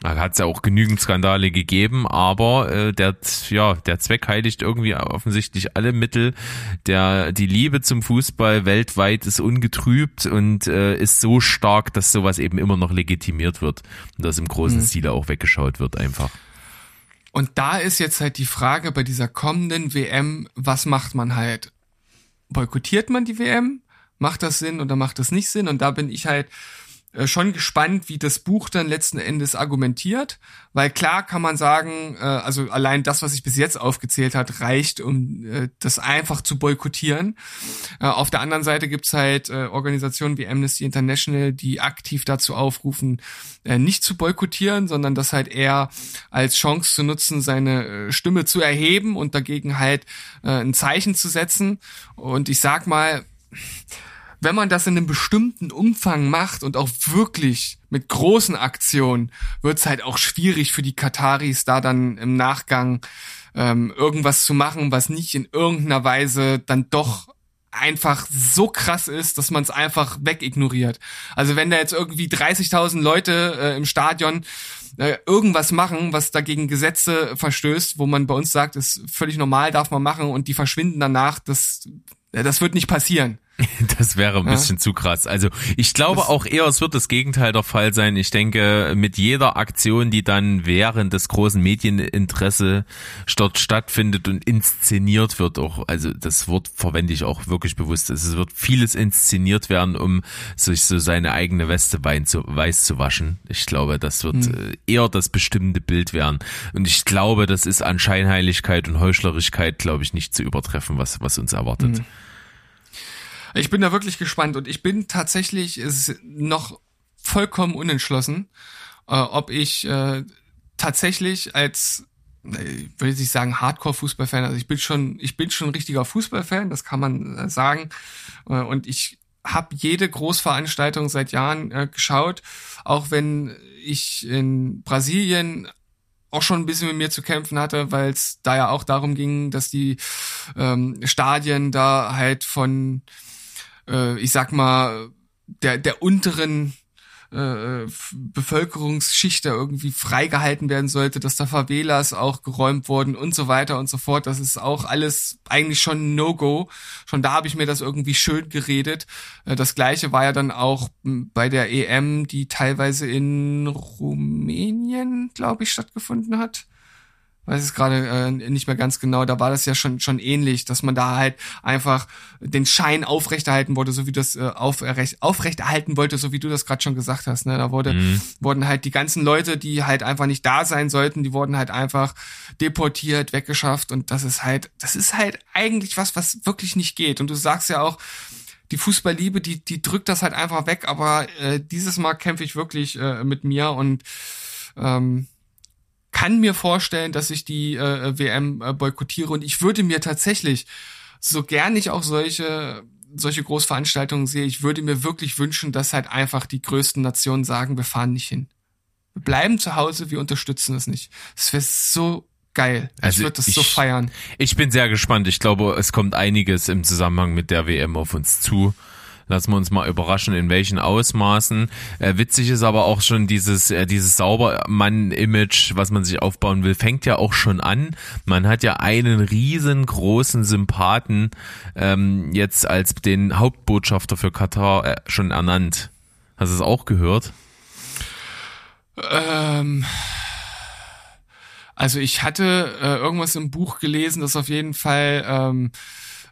Da hat es ja auch genügend Skandale gegeben, aber äh, der, ja, der Zweck heiligt irgendwie offensichtlich alle Mittel. Der, die Liebe zum Fußball weltweit ist ungetrübt und äh, ist so stark, dass sowas eben immer noch legitimiert wird und dass im großen mhm. Stile auch weggeschaut wird einfach. Und da ist jetzt halt die Frage bei dieser kommenden WM, was macht man halt? Boykottiert man die WM? Macht das Sinn oder macht das nicht Sinn? Und da bin ich halt schon gespannt, wie das Buch dann letzten Endes argumentiert, weil klar kann man sagen, äh, also allein das, was ich bis jetzt aufgezählt hat, reicht, um äh, das einfach zu boykottieren. Äh, auf der anderen Seite gibt's halt äh, Organisationen wie Amnesty International, die aktiv dazu aufrufen, äh, nicht zu boykottieren, sondern das halt eher als Chance zu nutzen, seine äh, Stimme zu erheben und dagegen halt äh, ein Zeichen zu setzen. Und ich sag mal, wenn man das in einem bestimmten Umfang macht und auch wirklich mit großen Aktionen, wird es halt auch schwierig für die Kataris, da dann im Nachgang ähm, irgendwas zu machen, was nicht in irgendeiner Weise dann doch einfach so krass ist, dass man es einfach wegignoriert. Also wenn da jetzt irgendwie 30.000 Leute äh, im Stadion äh, irgendwas machen, was dagegen Gesetze verstößt, wo man bei uns sagt, ist völlig normal, darf man machen und die verschwinden danach, das, äh, das wird nicht passieren. Das wäre ein bisschen ja. zu krass. Also ich glaube das auch eher, es wird das Gegenteil der Fall sein. Ich denke, mit jeder Aktion, die dann während des großen Medieninteresse dort stattfindet und inszeniert wird, auch, also das Wort verwende ich auch wirklich bewusst. Es wird vieles inszeniert werden, um sich so seine eigene Weste weiß zu waschen. Ich glaube, das wird hm. Äh, eher das bestimmende Bild werden. Und ich glaube, das ist an Scheinheiligkeit und Heuchlerigkeit, glaube ich, nicht zu übertreffen, was, was uns erwartet. Hm. Ich bin da wirklich gespannt und ich bin tatsächlich noch vollkommen unentschlossen, äh, ob ich äh, tatsächlich als ich würde nicht sagen Hardcore-Fußballfan, also ich bin schon, ich bin schon ein richtiger Fußballfan, das kann man äh, sagen. Äh, und ich habe jede Großveranstaltung seit Jahren äh, geschaut, auch wenn ich in Brasilien auch schon ein bisschen mit mir zu kämpfen hatte, weil es da ja auch darum ging, dass die ähm, Stadien da halt von äh, ich sag mal, der, der unteren äh, Bevölkerungsschicht da irgendwie freigehalten werden sollte, dass da Favelas auch geräumt wurden und so weiter und so fort. Das ist auch alles eigentlich schon No-Go. Schon da habe ich mir das irgendwie schön geredet. Äh, das gleiche war ja dann auch bei der EM, die teilweise in Rumänien, glaube ich, stattgefunden hat weiß es gerade äh, nicht mehr ganz genau, da war das ja schon schon ähnlich, dass man da halt einfach den Schein aufrechterhalten wollte, so wie das äh, aufrecht, aufrechterhalten wollte, so wie du das gerade schon gesagt hast. Ne? Da wurde mhm. wurden halt die ganzen Leute, die halt einfach nicht da sein sollten, die wurden halt einfach deportiert, weggeschafft und das ist halt, das ist halt eigentlich was, was wirklich nicht geht. Und du sagst ja auch, die Fußballliebe, die die drückt das halt einfach weg, aber äh, dieses Mal kämpfe ich wirklich äh, mit mir und ähm, kann mir vorstellen, dass ich die äh, WM äh, boykottiere und ich würde mir tatsächlich, so gern ich auch solche solche Großveranstaltungen sehe, ich würde mir wirklich wünschen, dass halt einfach die größten Nationen sagen, wir fahren nicht hin. Wir bleiben zu Hause, wir unterstützen es nicht. Es wäre so geil. Also ich würde das ich- so feiern. Ich bin sehr gespannt. Ich glaube, es kommt einiges im Zusammenhang mit der WM auf uns zu. Lassen wir uns mal überraschen, in welchen Ausmaßen. Äh, witzig ist aber auch schon dieses, äh, dieses Saubermann-Image, was man sich aufbauen will, fängt ja auch schon an. Man hat ja einen riesengroßen Sympathen ähm, jetzt als den Hauptbotschafter für Katar äh, schon ernannt. Hast du es auch gehört? Ähm, also ich hatte äh, irgendwas im Buch gelesen, dass auf jeden Fall ähm,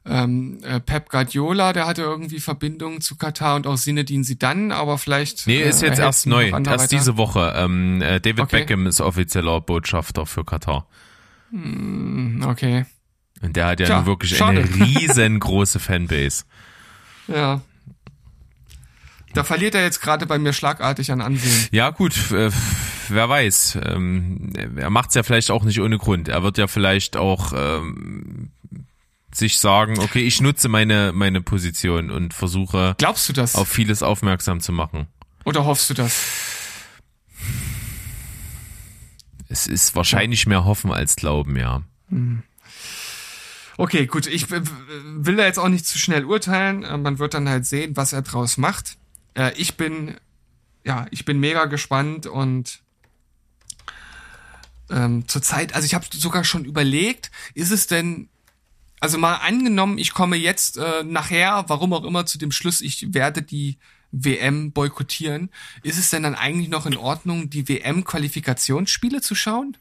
ähm, äh, Pep Guardiola, der hatte irgendwie Verbindungen zu Katar und auch Zinedine Zidane, aber vielleicht Nee, ist äh, jetzt erst neu. Erst weiter. diese Woche. Ähm, äh, David Okay. Beckham ist offizieller Botschafter für Katar. Hm, Okay, Und der hat ja Tja, nun wirklich schade. eine riesengroße Fanbase. ja. Da verliert er jetzt gerade bei mir schlagartig an Ansehen. Ja gut, äh, wer weiß. Ähm, er macht's ja vielleicht auch nicht ohne Grund. Er wird ja vielleicht auch ähm, sich sagen, okay, ich nutze meine meine Position und versuche Glaubst du das? auf vieles aufmerksam zu machen. Oder hoffst du das? Es ist wahrscheinlich mehr Hoffen als Glauben, ja. Okay, gut, ich will da jetzt auch nicht zu schnell urteilen. Äh, Man wird dann halt sehen, was er draus macht. Äh, Ich bin, ja, ich bin mega gespannt und ähm, zurzeit, also ich habe sogar schon überlegt, ist es denn, also mal angenommen, ich komme jetzt äh, nachher, warum auch immer, zu dem Schluss, ich werde die WM boykottieren. Ist es denn dann eigentlich noch in Ordnung, die WM-Qualifikationsspiele zu schauen?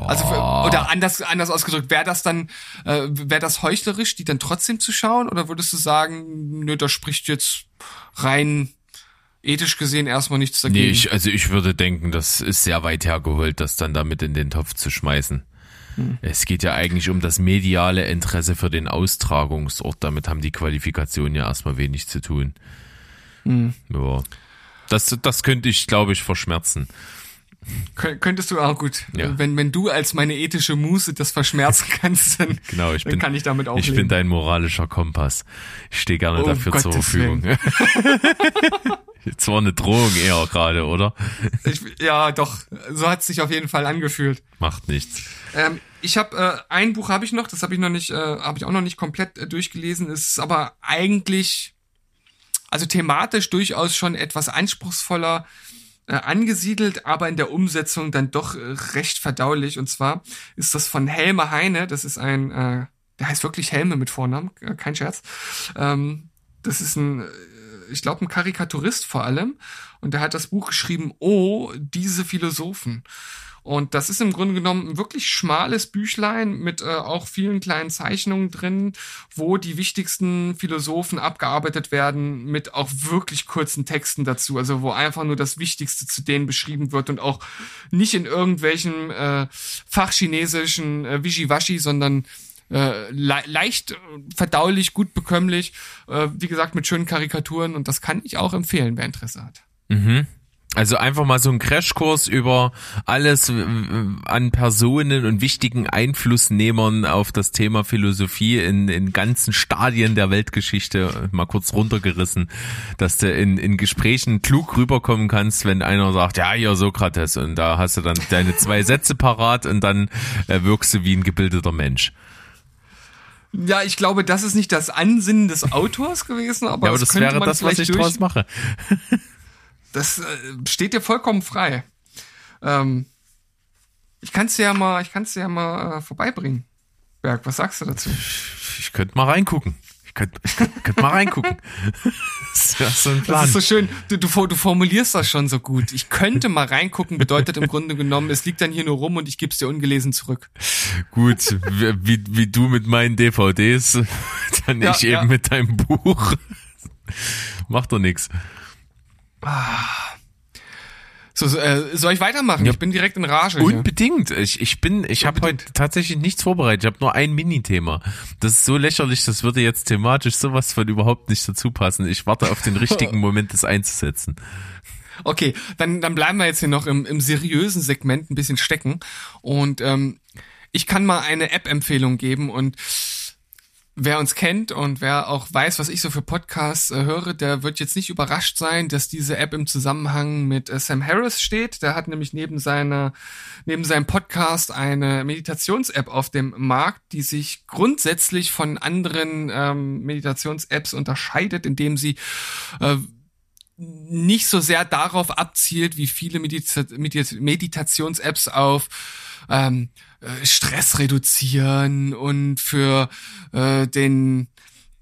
Also für, oder anders anders ausgedrückt, wäre das dann äh, wäre das heuchlerisch, die dann trotzdem zu schauen oder würdest du sagen, nö, da spricht jetzt rein ethisch gesehen erstmal nichts dagegen? Nee, ich, also ich würde denken, das ist sehr weit hergeholt, das dann damit in den Topf zu schmeißen. Es geht ja eigentlich um das mediale Interesse für den Austragungsort. Damit haben die Qualifikationen ja erstmal wenig zu tun. Ja. Das, das könnte ich, glaube ich, verschmerzen. Kön- Könntest du auch gut, Ja. wenn wenn du als meine ethische Muse das verschmerzen kannst, dann, Genau, ich bin, kann ich damit auch ich bin dein moralischer Kompass. Ich stehe gerne Oh, dafür zur Gottes Verfügung. Jetzt war eine Drohung eher gerade, oder? Ich, ja, doch, so hat es sich auf jeden Fall angefühlt. Macht nichts. Ähm, ich habe äh, ein Buch habe ich noch, das habe ich noch nicht, äh, habe ich auch noch nicht komplett äh, durchgelesen. Es ist aber eigentlich, also thematisch durchaus schon etwas anspruchsvoller äh, angesiedelt, aber in der Umsetzung dann doch äh, recht verdaulich. Und zwar ist das von Helme Heine. Das ist ein, äh, der heißt wirklich Helme mit Vornamen, äh, kein Scherz. Ähm, das ist ein, ich glaube, ein Karikaturist vor allem. Und der hat das Buch geschrieben, Oh, diese Philosophen. Und das ist im Grunde genommen ein wirklich schmales Büchlein mit äh, auch vielen kleinen Zeichnungen drin, wo die wichtigsten Philosophen abgearbeitet werden mit auch wirklich kurzen Texten dazu. Also wo einfach nur das Wichtigste zu denen beschrieben wird und auch nicht in irgendwelchen äh, fachchinesischen äh, Wischiwaschi, sondern äh, le leicht äh, verdaulich, gut bekömmlich, äh, wie gesagt mit schönen Karikaturen und das kann ich auch empfehlen, wer Interesse hat. Also einfach mal so ein Crashkurs über alles äh, an Personen und wichtigen Einflussnehmern auf das Thema Philosophie in, in ganzen Stadien der Weltgeschichte mal kurz runtergerissen, dass du in, in Gesprächen klug rüberkommen kannst, wenn einer sagt, ja, hier Sokrates und da hast du dann deine zwei Sätze parat und dann äh, wirkst du wie ein gebildeter Mensch. Ja, ich glaube, das ist nicht das Ansinnen des Autors gewesen, aber, Ja, aber das könnte wäre man das, was ich durch, draus mache. Das äh, steht dir vollkommen frei. Ähm, ich kann's dir ja mal, ich kann's dir ja mal äh, vorbeibringen. Berg, was sagst du dazu? Ich könnte mal reingucken. Ich könnte könnt, könnt mal reingucken. das wäre so ein Das Plan. ist so schön. Du, du, du formulierst das schon so gut. Ich könnte mal reingucken, bedeutet im Grunde genommen, es liegt dann hier nur rum und ich geb's dir ungelesen zurück. Gut, wie, wie du mit meinen DVDs, dann Ja, ich eben ja. mit deinem Buch. Macht doch nix. So, so, äh, soll ich weitermachen? Ja. Ich bin direkt in Rage. hier. Unbedingt. Ich, ich bin, ich habe heute tatsächlich nichts vorbereitet. Ich habe nur ein Mini-Thema. Das ist so lächerlich, das würde jetzt thematisch sowas von überhaupt nicht dazu passen. Ich warte auf den richtigen Moment, das einzusetzen. Okay, dann, dann bleiben wir jetzt hier noch im, im seriösen Segment ein bisschen stecken. Und ähm, ich kann mal eine App-Empfehlung geben. Und wer uns kennt und wer auch weiß, was ich so für Podcasts äh, höre, der wird jetzt nicht überrascht sein, dass diese App im Zusammenhang mit äh, Sam Harris steht. Der hat nämlich neben seiner, neben seinem Podcast eine Meditations-App auf dem Markt, die sich grundsätzlich von anderen ähm, Meditations-Apps unterscheidet, indem sie äh, nicht so sehr darauf abzielt, wie viele Medita Meditations-Apps auf ähm, äh, Stress reduzieren und für äh, den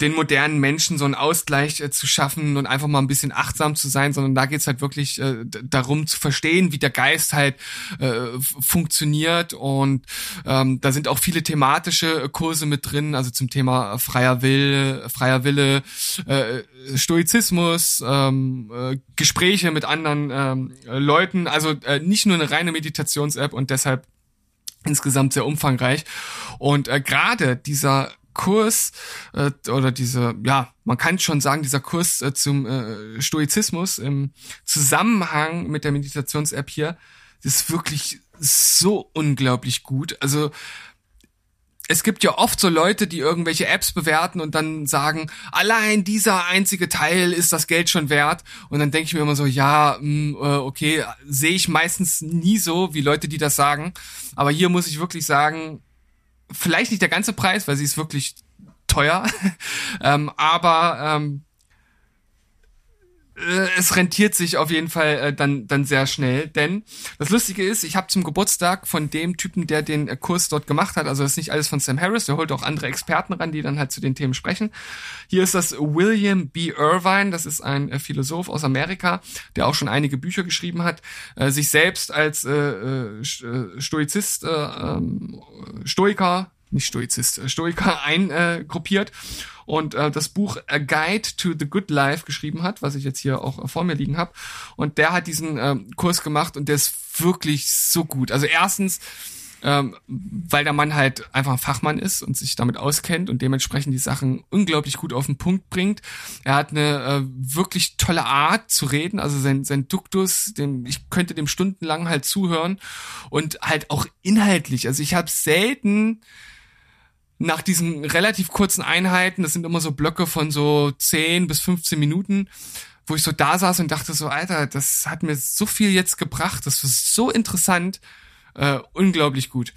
den modernen Menschen so einen Ausgleich äh, zu schaffen und einfach mal ein bisschen achtsam zu sein, sondern da geht's halt wirklich äh, darum zu verstehen, wie der Geist halt äh, funktioniert und ähm, da sind auch viele thematische Kurse mit drin, also zum Thema freier Wille, freier Wille, äh, Stoizismus, ähm, äh, Gespräche mit anderen ähm, Leuten, also äh, nicht nur eine reine Meditations-App und deshalb insgesamt sehr umfangreich. Und äh, gerade dieser Kurs äh, oder diese, ja, man kann schon sagen, dieser Kurs äh, zum äh, Stoizismus im Zusammenhang mit der Meditations-App hier, ist wirklich so unglaublich gut. Also es gibt ja oft so Leute, die irgendwelche Apps bewerten und dann sagen, allein dieser einzige Teil ist das Geld schon wert. Und dann denke ich mir immer so, ja, mh, hm, äh, okay, sehe ich meistens nie so, wie Leute, die das sagen. Aber hier muss ich wirklich sagen, vielleicht nicht der ganze Preis, weil sie ist wirklich teuer. ähm, aber ähm, äh, es rentiert sich auf jeden Fall äh, dann dann sehr schnell, denn das Lustige ist, ich habe zum Geburtstag von dem Typen, der den äh, Kurs dort gemacht hat, also das ist nicht alles von Sam Harris, der holt auch andere Experten ran, die dann halt zu den Themen sprechen. Hier ist das William B. Irvine, das ist ein äh, Philosoph aus Amerika, der auch schon einige Bücher geschrieben hat, äh, sich selbst als äh, äh, äh Stoizist, äh, äh, Stoiker nicht Stoizist, äh, Stoiker eingruppiert und äh, das Buch A Guide to the Good Life geschrieben hat, was ich jetzt hier auch äh, vor mir liegen habe. Und der hat diesen äh, Kurs gemacht und der ist wirklich so gut. Also erstens, ähm, weil der Mann halt einfach ein Fachmann ist und sich damit auskennt und dementsprechend die Sachen unglaublich gut auf den Punkt bringt. Er hat eine äh, wirklich tolle Art zu reden, also sein, sein Duktus, dem, ich könnte dem stundenlang halt zuhören und halt auch inhaltlich. Also ich habe selten nach diesen relativ kurzen Einheiten, das sind immer so Blöcke von so 10 bis 15 Minuten, wo ich so da saß und dachte so, Alter, das hat mir so viel jetzt gebracht, das ist so interessant, äh, unglaublich gut.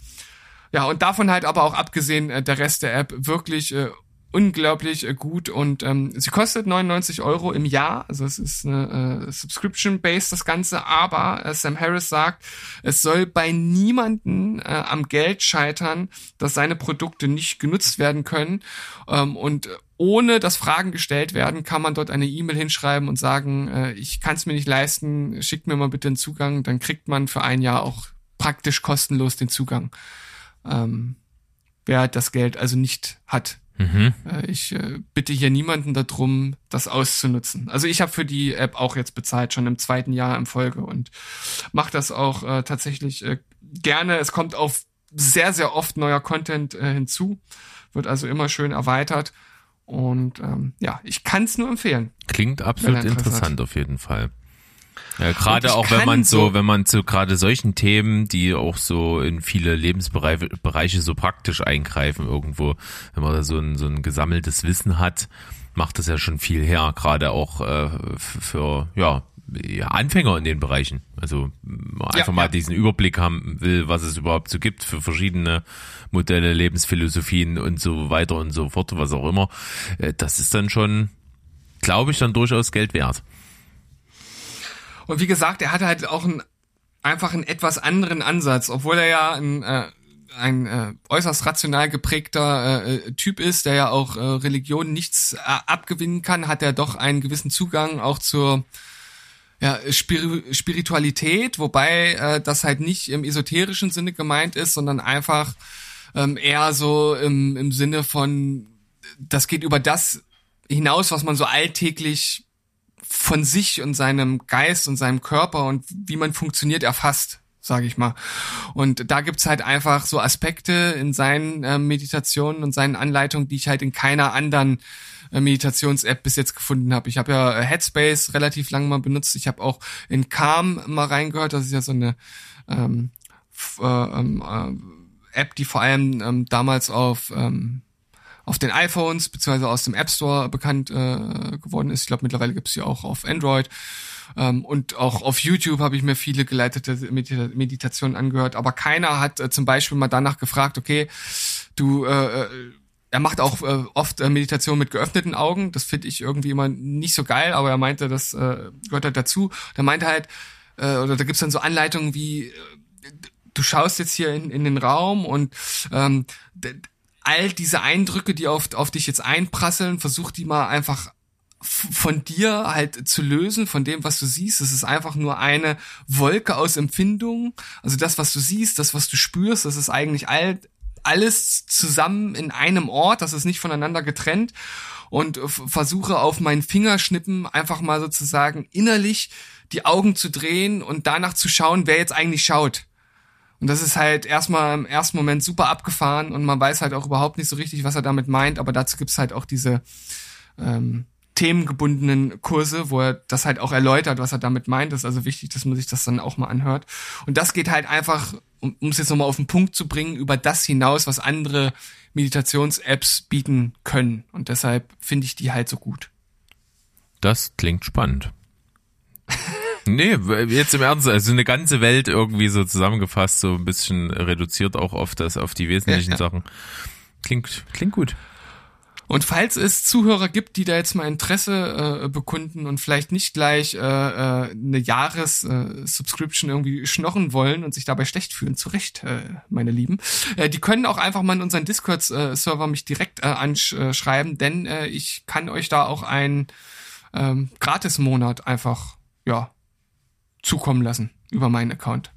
Ja, und davon halt aber auch abgesehen, äh, der Rest der App wirklich äh, unglaublich äh, gut und ähm, sie kostet 99 Euro im Jahr, also es ist eine äh, Subscription-Base das Ganze, aber äh, Sam Harris sagt, es soll bei niemanden äh, am Geld scheitern, dass seine Produkte nicht genutzt werden können ähm, und ohne dass Fragen gestellt werden, kann man dort eine E-Mail hinschreiben und sagen, äh, ich kann es mir nicht leisten, schickt mir mal bitte einen Zugang, dann kriegt man für ein Jahr auch praktisch kostenlos den Zugang. Ähm, wer das Geld also nicht hat. Mhm. Äh, ich äh, bitte hier niemanden darum, das auszunutzen. Also ich habe für die App auch jetzt bezahlt, schon im zweiten Jahr in Folge und mache das auch äh, tatsächlich äh, gerne. Es kommt auf sehr, sehr oft neuer Content äh, hinzu, wird also immer schön erweitert. Und ähm, ja, ich kann es nur empfehlen. Klingt absolut interessant auf jeden Fall. Ja, gerade auch wenn man so, wenn man zu gerade solchen Themen, die auch so in viele Lebensbereiche so praktisch eingreifen irgendwo, wenn man da so ein, so ein gesammeltes Wissen hat, macht das ja schon viel her, gerade auch äh, für ja, ja, Anfänger in den Bereichen. Also einfach ja, mal ja. diesen Überblick haben will, was es überhaupt so gibt für verschiedene Modelle, Lebensphilosophien und so weiter und so fort, was auch immer. Äh, das ist dann schon, glaube ich, dann durchaus Geld wert. Und wie gesagt, er hat halt auch einen, einfach einen etwas anderen Ansatz, obwohl er ja ein, äh, ein äh, äußerst rational geprägter äh, Typ ist, der ja auch äh, Religion nichts äh, abgewinnen kann, hat er doch einen gewissen Zugang auch zur ja, Spir Spiritualität, wobei äh, das halt nicht im esoterischen Sinne gemeint ist, sondern einfach ähm, eher so im, im Sinne von, das geht über das hinaus, was man so alltäglich von sich und seinem Geist und seinem Körper und wie man funktioniert erfasst sage ich mal. Und da gibt's halt einfach so Aspekte in seinen äh, Meditationen und seinen Anleitungen, die ich halt in keiner anderen äh, Meditations-App bis jetzt gefunden habe. Ich habe ja äh, Headspace relativ lange mal benutzt. Ich habe auch in Calm mal reingehört. Das ist ja so eine ähm, äh, ähm, äh, App, die vor allem ähm, damals auf ähm, auf den iPhones beziehungsweise aus dem App Store bekannt äh, geworden ist. Ich glaube, mittlerweile gibt's sie auch auf Android. Ähm, und auch auf YouTube habe ich mir viele geleitete Meditationen angehört. Aber keiner hat äh, zum Beispiel mal danach gefragt, okay, du, äh, äh, er macht auch äh, oft äh, Meditation mit geöffneten Augen. Das finde ich irgendwie immer nicht so geil, aber er meinte, das äh, gehört halt dazu. Der meinte halt, äh, oder da gibt's dann so Anleitungen wie, äh, du schaust jetzt hier in, in den Raum und ähm, all diese Eindrücke, die auf, auf dich jetzt einprasseln, versuch die mal einfach von dir halt zu lösen, von dem, was du siehst. Es ist einfach nur eine Wolke aus Empfindungen. Also das, was du siehst, das, was du spürst, das ist eigentlich all, alles zusammen in einem Ort. Das ist nicht voneinander getrennt. Und versuche auf meinen Fingerschnippen einfach mal sozusagen innerlich die Augen zu drehen und danach zu schauen, wer jetzt eigentlich schaut. Und das ist halt erstmal im ersten Moment super abgefahren und man weiß halt auch überhaupt nicht so richtig, was er damit meint, aber dazu gibt's halt auch diese ähm, themengebundenen Kurse, wo er das halt auch erläutert, was er damit meint. Das ist also wichtig, dass man sich das dann auch mal anhört. Und das geht halt einfach, um es jetzt nochmal auf den Punkt zu bringen, über das hinaus, was andere Meditations-Apps bieten können. Und deshalb finde ich die halt so gut. Das klingt spannend. Nee, jetzt im Ernst, also eine ganze Welt irgendwie so zusammengefasst, so ein bisschen reduziert auch auf das, auf die wesentlichen ja, ja. Sachen. Klingt, klingt gut. Und falls es Zuhörer gibt, die da jetzt mal Interesse äh, bekunden und vielleicht nicht gleich äh, äh, eine Jahres-Subscription äh, irgendwie schnorren wollen und sich dabei schlecht fühlen, zu Recht, äh, meine Lieben, äh, die können auch einfach mal in unseren Discord-Server mich direkt äh, anschreiben, denn äh, ich kann euch da auch einen ähm, Gratis-Monat einfach, ja, zukommen lassen über meinen Account.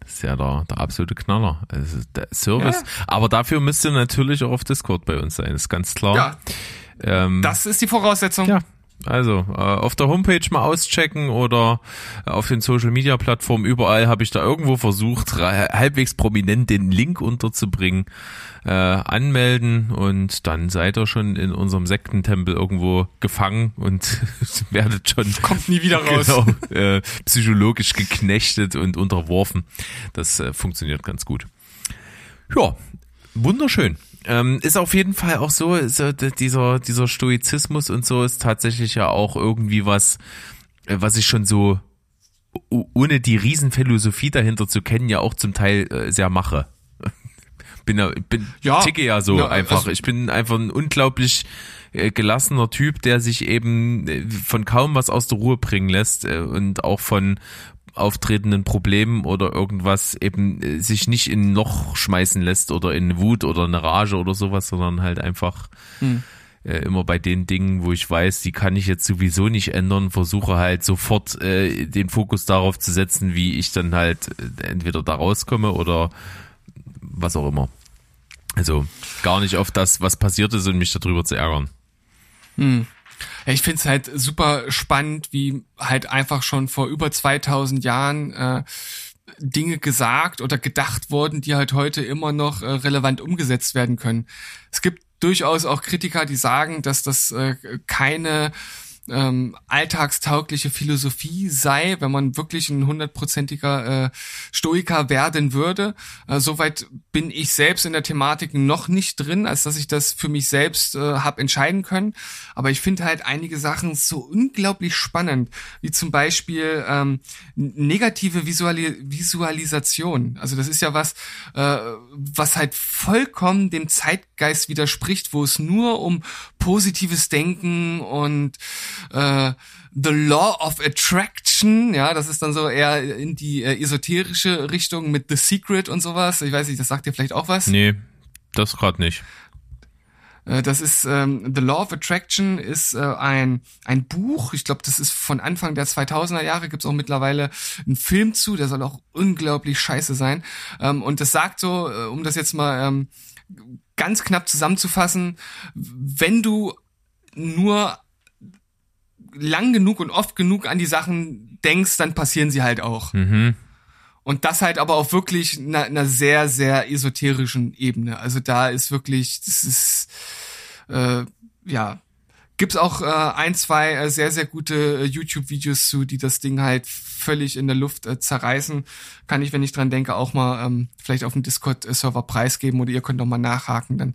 Das ist ja der, der absolute Knaller. Also der Service. Ja. Aber dafür müsst ihr natürlich auch auf Discord bei uns sein, ist ganz klar. Ja. Ähm, das ist die Voraussetzung. Ja, also äh, auf der Homepage mal auschecken oder auf den Social Media Plattformen überall habe ich da irgendwo versucht halbwegs prominent den Link unterzubringen, äh, anmelden und dann seid ihr schon in unserem Sektentempel irgendwo gefangen und werdet schon kommt nie wieder raus genau, äh, psychologisch geknechtet und unterworfen. Das äh, funktioniert ganz gut. Ja, wunderschön. Ähm, ist auf jeden Fall auch so, so dieser, dieser Stoizismus und so ist tatsächlich ja auch irgendwie was, äh, was ich schon so, ohne die Riesenphilosophie dahinter zu kennen, ja auch zum Teil äh, sehr mache. bin ja, bin, ja, ticke ja so ja, einfach. Also, ich bin einfach ein unglaublich äh, gelassener Typ, der sich eben von kaum was aus der Ruhe bringen lässt und auch von auftretenden Problemen oder irgendwas eben äh, sich nicht in ein Loch schmeißen lässt oder in Wut oder eine Rage oder sowas, sondern halt einfach hm. äh, immer bei den Dingen, wo ich weiß, die kann ich jetzt sowieso nicht ändern, versuche halt sofort äh, den Fokus darauf zu setzen, wie ich dann halt äh, entweder da rauskomme oder was auch immer. Also gar nicht auf das, was passiert ist und mich darüber zu ärgern. Hm. Ja, ich find's halt super spannend, wie halt einfach schon vor über 2000 Jahren äh, Dinge gesagt oder gedacht wurden, die halt heute immer noch äh, relevant umgesetzt werden können. Es gibt durchaus auch Kritiker, die sagen, dass das äh, keine ähm, alltagstaugliche Philosophie sei, wenn man wirklich ein hundertprozentiger äh, Stoiker werden würde. Äh, Soweit bin ich selbst in der Thematik noch nicht drin, als dass ich das für mich selbst äh, habe entscheiden können. Aber ich finde halt einige Sachen so unglaublich spannend, wie zum Beispiel ähm, negative Visuali Visualisation. Also das ist ja was, äh, was halt vollkommen dem Zeitgeist widerspricht, wo es nur um positives Denken und äh, The Law of Attraction, ja, das ist dann so eher in die äh, esoterische Richtung mit The Secret und sowas. Ich weiß nicht, das sagt dir vielleicht auch was? Nee, das gerade nicht. Äh, das ist ähm, The Law of Attraction ist äh, ein ein Buch. Ich glaube, das ist von Anfang der 2000er Jahre. Gibt's auch mittlerweile einen Film zu. Der soll auch unglaublich scheiße sein. Ähm, und das sagt so, äh, um das jetzt mal ähm, ganz knapp zusammenzufassen, wenn du nur lang genug und oft genug an die Sachen denkst, dann passieren sie halt auch. Mhm. Und das halt aber auf wirklich einer, einer sehr, sehr esoterischen Ebene. Also da ist wirklich, das ist, äh, ja, Gibt's auch äh, ein, zwei äh, sehr, sehr gute äh, YouTube-Videos zu, die das Ding halt völlig in der Luft äh, zerreißen. Kann ich, wenn ich dran denke, auch mal ähm, vielleicht auf dem Discord-Server preisgeben oder ihr könnt auch mal nachhaken, dann,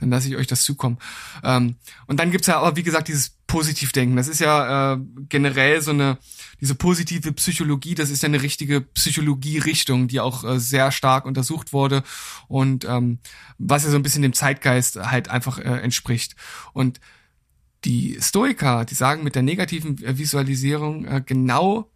dann lasse ich euch das zukommen. Ähm, und dann gibt's ja aber, wie gesagt, dieses Positivdenken. Das ist ja äh, generell so eine, diese positive Psychologie, das ist ja eine richtige Psychologie-Richtung, die auch äh, sehr stark untersucht wurde und ähm, was ja so ein bisschen dem Zeitgeist halt einfach äh, entspricht. Und die Stoiker, die sagen mit der negativen Visualisierung äh, genau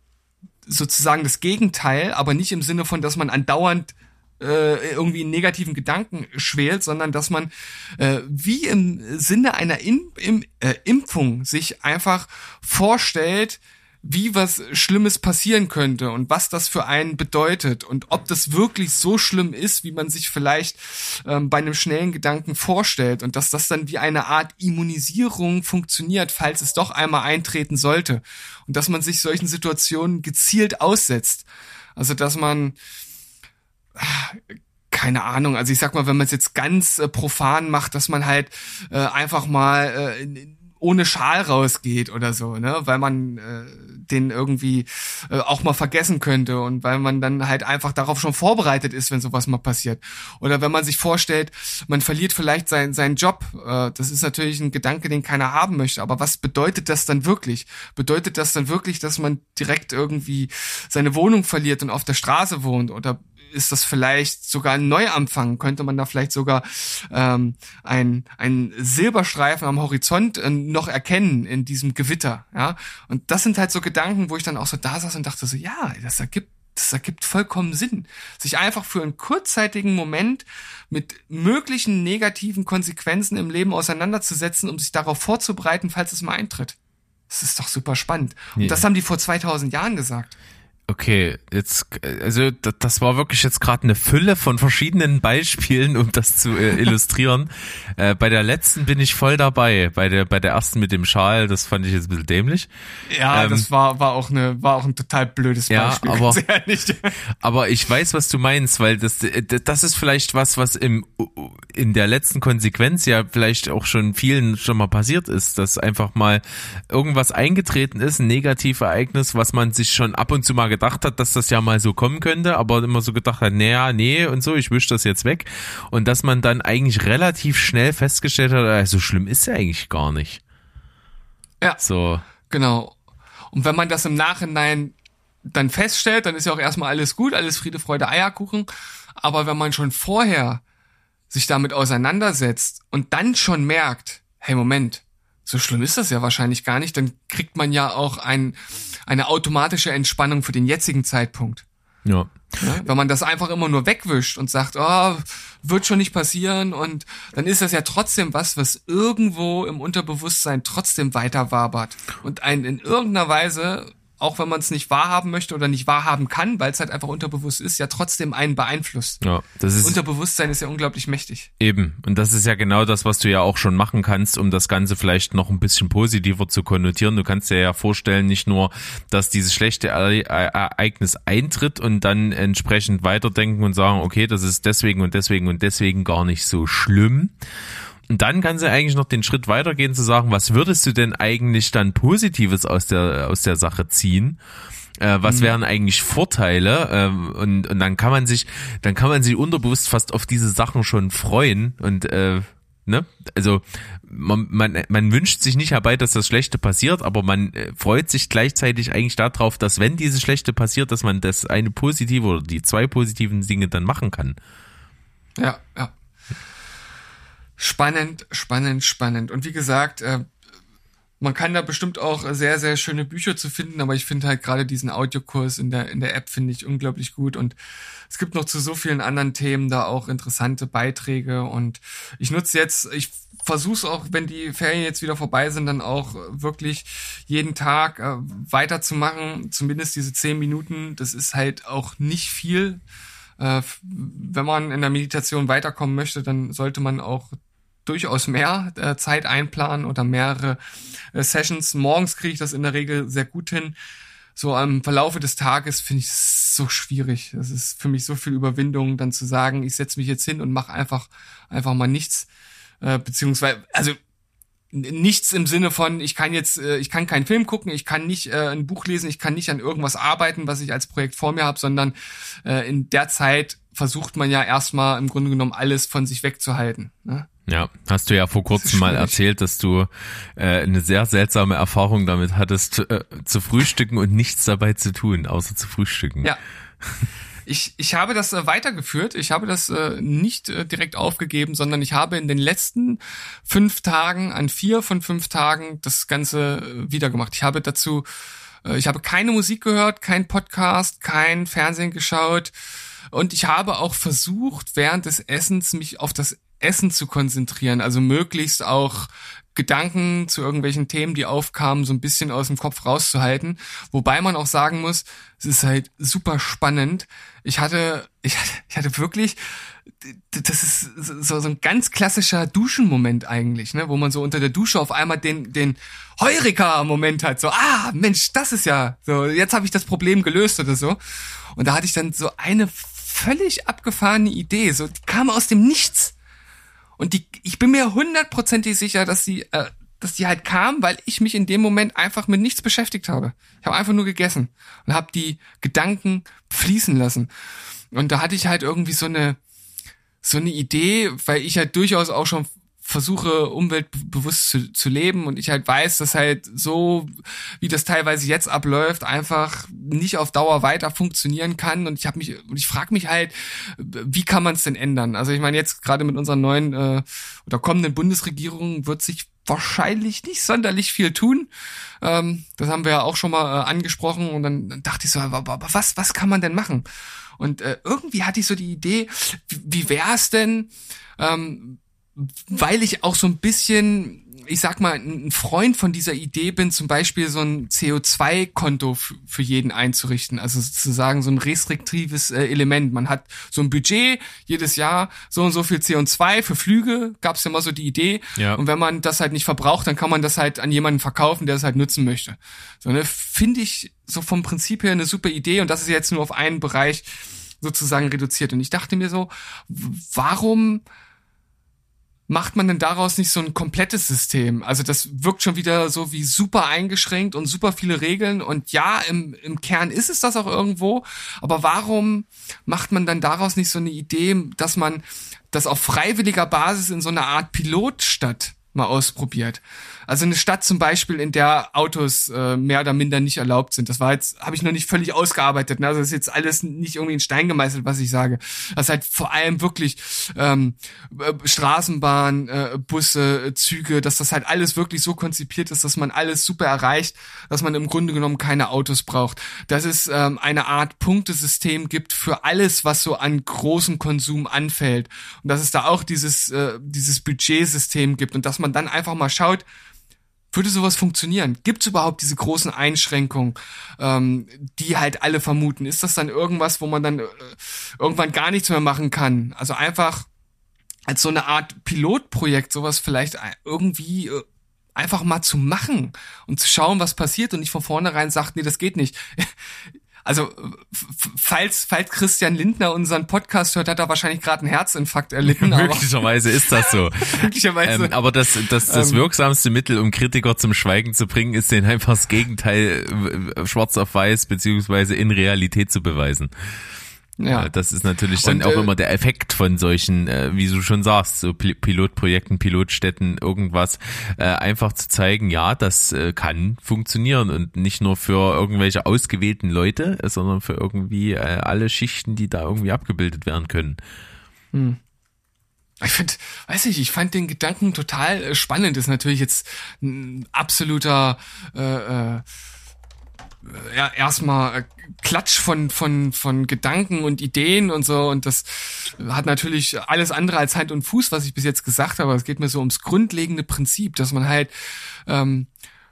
sozusagen das Gegenteil, aber nicht im Sinne von, dass man andauernd äh, irgendwie in negativen Gedanken schwelt, sondern dass man äh, wie im Sinne einer In im, äh, Impfung sich einfach vorstellt, wie was Schlimmes passieren könnte und was das für einen bedeutet und ob das wirklich so schlimm ist, wie man sich vielleicht ähm, bei einem schnellen Gedanken vorstellt und dass das dann wie eine Art Immunisierung funktioniert, falls es doch einmal eintreten sollte und dass man sich solchen Situationen gezielt aussetzt. Also dass man keine Ahnung, also ich sag mal, wenn man es jetzt ganz äh, profan macht, dass man halt äh, einfach mal äh, ohne Schal rausgeht oder so, ne, weil man äh, den irgendwie äh, auch mal vergessen könnte und weil man dann halt einfach darauf schon vorbereitet ist, wenn sowas mal passiert. Oder wenn man sich vorstellt, man verliert vielleicht seinen seinen Job, äh, das ist natürlich ein Gedanke, den keiner haben möchte, aber was bedeutet das dann wirklich? Bedeutet das dann wirklich, dass man direkt irgendwie seine Wohnung verliert und auf der Straße wohnt oder ist das vielleicht sogar ein Neuanfang? Könnte man da vielleicht sogar ähm, ein, ein Silberstreifen am Horizont äh, noch erkennen in diesem Gewitter? Ja, und das sind halt so Gedanken, wo ich dann auch so da saß und dachte so, ja, das ergibt das ergibt vollkommen Sinn, sich einfach für einen kurzzeitigen Moment mit möglichen negativen Konsequenzen im Leben auseinanderzusetzen, um sich darauf vorzubereiten, falls es mal eintritt. Das ist doch super spannend. Und yeah. das haben die vor 2000 Jahren gesagt. Okay, jetzt, also das war wirklich jetzt gerade eine Fülle von verschiedenen Beispielen, um das zu äh, illustrieren. äh, bei der letzten bin ich voll dabei. Bei der, bei der ersten mit dem Schal, das fand ich jetzt ein bisschen dämlich. Ja, ähm, das war, war auch eine, war auch ein total blödes Beispiel. Ja, aber, aber ich weiß, was du meinst, weil das, das ist vielleicht was, was im, in der letzten Konsequenz ja vielleicht auch schon vielen schon mal passiert ist, dass einfach mal irgendwas eingetreten ist, ein Negativereignis, was man sich schon ab und zu mal gedacht hat, dass das ja mal so kommen könnte, aber immer so gedacht hat, naja, nee und so, ich wisch das jetzt weg. Und dass man dann eigentlich relativ schnell festgestellt hat, so also schlimm ist ja eigentlich gar nicht. Ja. So. Genau. Und wenn man das im Nachhinein dann feststellt, dann ist ja auch erstmal alles gut, alles Friede, Freude, Eierkuchen. Aber wenn man schon vorher sich damit auseinandersetzt und dann schon merkt, hey Moment, so schlimm ist das ja wahrscheinlich gar nicht, dann kriegt man ja auch ein, eine automatische Entspannung für den jetzigen Zeitpunkt. Ja. ja. Wenn man das einfach immer nur wegwischt und sagt, oh, wird schon nicht passieren und dann ist das ja trotzdem was, was irgendwo im Unterbewusstsein trotzdem weiter wabert und einen in irgendeiner Weise auch wenn man es nicht wahrhaben möchte oder nicht wahrhaben kann, weil es halt einfach unterbewusst ist, ja trotzdem einen beeinflusst. Ja, das ist Unterbewusstsein ist ja unglaublich mächtig. Eben. Und das ist ja genau das, was du ja auch schon machen kannst, um das Ganze vielleicht noch ein bisschen positiver zu konnotieren. Du kannst dir ja vorstellen, nicht nur, dass dieses schlechte Ereignis eintritt und dann entsprechend weiterdenken und sagen, okay, das ist deswegen und deswegen und deswegen gar nicht so schlimm und dann kannst du eigentlich noch den Schritt weitergehen zu sagen, was würdest du denn eigentlich dann Positives aus der, aus der Sache ziehen? Äh, was mhm. wären eigentlich Vorteile? Äh, und, und dann kann man sich, dann kann man sich unterbewusst fast auf diese Sachen schon freuen und äh, ne? Also man, man, man wünscht sich nicht herbei, dass das Schlechte passiert, aber man äh, freut sich gleichzeitig eigentlich darauf, dass wenn dieses Schlechte passiert, dass man das eine positive oder die zwei positiven Dinge dann machen kann. Ja, ja. Spannend, spannend, spannend. Und wie gesagt, äh, man kann da bestimmt auch sehr, sehr schöne Bücher zu finden, aber ich finde halt gerade diesen Audiokurs in der, in der App finde ich unglaublich gut und es gibt noch zu so vielen anderen Themen da auch interessante Beiträge und ich nutze jetzt, ich versuche auch, wenn die Ferien jetzt wieder vorbei sind, dann auch wirklich jeden Tag äh, weiterzumachen, zumindest diese zehn Minuten, das ist halt auch nicht viel. Äh, wenn man in der Meditation weiterkommen möchte, dann sollte man auch durchaus mehr äh, Zeit einplanen oder mehrere äh, Sessions. Morgens kriege ich das in der Regel sehr gut hin. So am Verlaufe des Tages finde ich es so schwierig. Das ist für mich so viel Überwindung, dann zu sagen, ich setze mich jetzt hin und mache einfach einfach mal nichts. Äh, beziehungsweise, also nichts im Sinne von, ich kann jetzt, äh, ich kann keinen Film gucken, ich kann nicht äh, ein Buch lesen, ich kann nicht an irgendwas arbeiten, was ich als Projekt vor mir habe, sondern äh, in der Zeit versucht man ja erstmal im Grunde genommen alles von sich wegzuhalten. Ne? Ja, hast du ja vor kurzem mal erzählt, dass du äh, eine sehr seltsame Erfahrung damit hattest, äh, zu frühstücken und nichts dabei zu tun, außer zu frühstücken. Ja. Ich, ich habe das äh, weitergeführt. Ich habe das äh, nicht äh, direkt aufgegeben, sondern ich habe in den letzten fünf Tagen, an vier von fünf Tagen, das Ganze äh, wieder gemacht. Ich habe dazu, äh, ich habe keine Musik gehört, kein Podcast, kein Fernsehen geschaut. Und ich habe auch versucht, während des Essens mich auf das Essen zu konzentrieren, also möglichst auch Gedanken zu irgendwelchen Themen, die aufkamen, so ein bisschen aus dem Kopf rauszuhalten. Wobei man auch sagen muss, es ist halt super spannend. Ich hatte, ich hatte, ich hatte wirklich, das ist so, so ein ganz klassischer Duschenmoment eigentlich, ne, wo man so unter der Dusche auf einmal den, den Heureka-Moment hat, so, ah, Mensch, das ist ja, so, jetzt habe ich das Problem gelöst oder so. Und da hatte ich dann so eine völlig abgefahrene Idee, so, die kam aus dem Nichts. Und die, ich bin mir hundertprozentig sicher, dass sie, äh, dass die halt kam, weil ich mich in dem Moment einfach mit nichts beschäftigt habe. Ich habe einfach nur gegessen und habe die Gedanken fließen lassen. Und da hatte ich halt irgendwie so eine so eine Idee, weil ich halt durchaus auch schon versuche, umweltbewusst zu, zu leben und ich halt weiß, dass halt so, wie das teilweise jetzt abläuft, einfach nicht auf Dauer weiter funktionieren kann. Und ich habe mich, und ich frage mich halt, wie kann man es denn ändern? Also ich meine, jetzt gerade mit unserer neuen äh, oder kommenden Bundesregierung wird sich wahrscheinlich nicht sonderlich viel tun. Ähm, das haben wir ja auch schon mal äh, angesprochen und dann, dann dachte ich so, aber, was, was kann man denn machen? Und äh, irgendwie hatte ich so die Idee, wie, wie wäre es denn, ähm, weil ich auch so ein bisschen, ich sag mal, ein Freund von dieser Idee bin, zum Beispiel so ein CO2-Konto für jeden einzurichten. Also sozusagen so ein restriktives äh, Element. Man hat so ein Budget jedes Jahr, so und so viel CO2 für Flüge, gab es ja mal so die Idee. Ja. Und wenn man das halt nicht verbraucht, dann kann man das halt an jemanden verkaufen, der es halt nutzen möchte. So, ne, finde ich so vom Prinzip her eine super Idee und das ist jetzt nur auf einen Bereich sozusagen reduziert. Und ich dachte mir so, warum macht man denn daraus nicht so ein komplettes System? Also das wirkt schon wieder so wie super eingeschränkt und super viele Regeln. Und ja, im, im Kern ist es das auch irgendwo. Aber warum macht man dann daraus nicht so eine Idee, dass man das auf freiwilliger Basis in so einer Art Pilotstadt mal ausprobiert. Also eine Stadt zum Beispiel, in der Autos äh, mehr oder minder nicht erlaubt sind. Das war jetzt, habe ich noch nicht völlig ausgearbeitet. Ne? Also das ist jetzt alles nicht irgendwie in Stein gemeißelt, was ich sage. Das ist halt vor allem wirklich ähm, äh, Straßenbahn, äh, Busse, Züge, dass das halt alles wirklich so konzipiert ist, dass man alles super erreicht, dass man im Grunde genommen keine Autos braucht. Dass es ähm, eine Art Punktesystem gibt für alles, was so an großen Konsum anfällt. Und dass es da auch dieses, äh, dieses Budgetsystem gibt und dass man dann einfach mal schaut, würde sowas funktionieren? Gibt es überhaupt diese großen Einschränkungen, ähm, die halt alle vermuten? Ist das dann irgendwas, wo man dann äh, irgendwann gar nichts mehr machen kann? Also einfach als so eine Art Pilotprojekt sowas vielleicht irgendwie äh, einfach mal zu machen und zu schauen, was passiert und nicht von vornherein sagt, nee, das geht nicht. Also falls, falls Christian Lindner unseren Podcast hört, hat er wahrscheinlich gerade einen Herzinfarkt erlitten. Möglicherweise ist das so. Möglicherweise. Ähm, aber das, das, das ähm, wirksamste Mittel, um Kritiker zum Schweigen zu bringen, ist denen einfach das Gegenteil schwarz auf weiß beziehungsweise in Realität zu beweisen. Ja. Das ist natürlich dann und, auch äh, immer der Effekt von solchen, äh, wie du schon sagst, so Pilotprojekten, Pilotstädten, irgendwas, äh, einfach zu zeigen, ja, das äh, kann funktionieren und nicht nur für irgendwelche ausgewählten Leute, sondern für irgendwie äh, alle Schichten, die da irgendwie abgebildet werden können. Hm. Ich finde, weiß ich, ich fand den Gedanken total äh, spannend. Ist natürlich jetzt ein absoluter äh, äh, ja, erstmal äh, Klatsch von, von, von Gedanken und Ideen und so. Und das hat natürlich alles andere als Hand und Fuß, was ich bis jetzt gesagt habe. Es geht mir so ums grundlegende Prinzip, dass man halt ähm,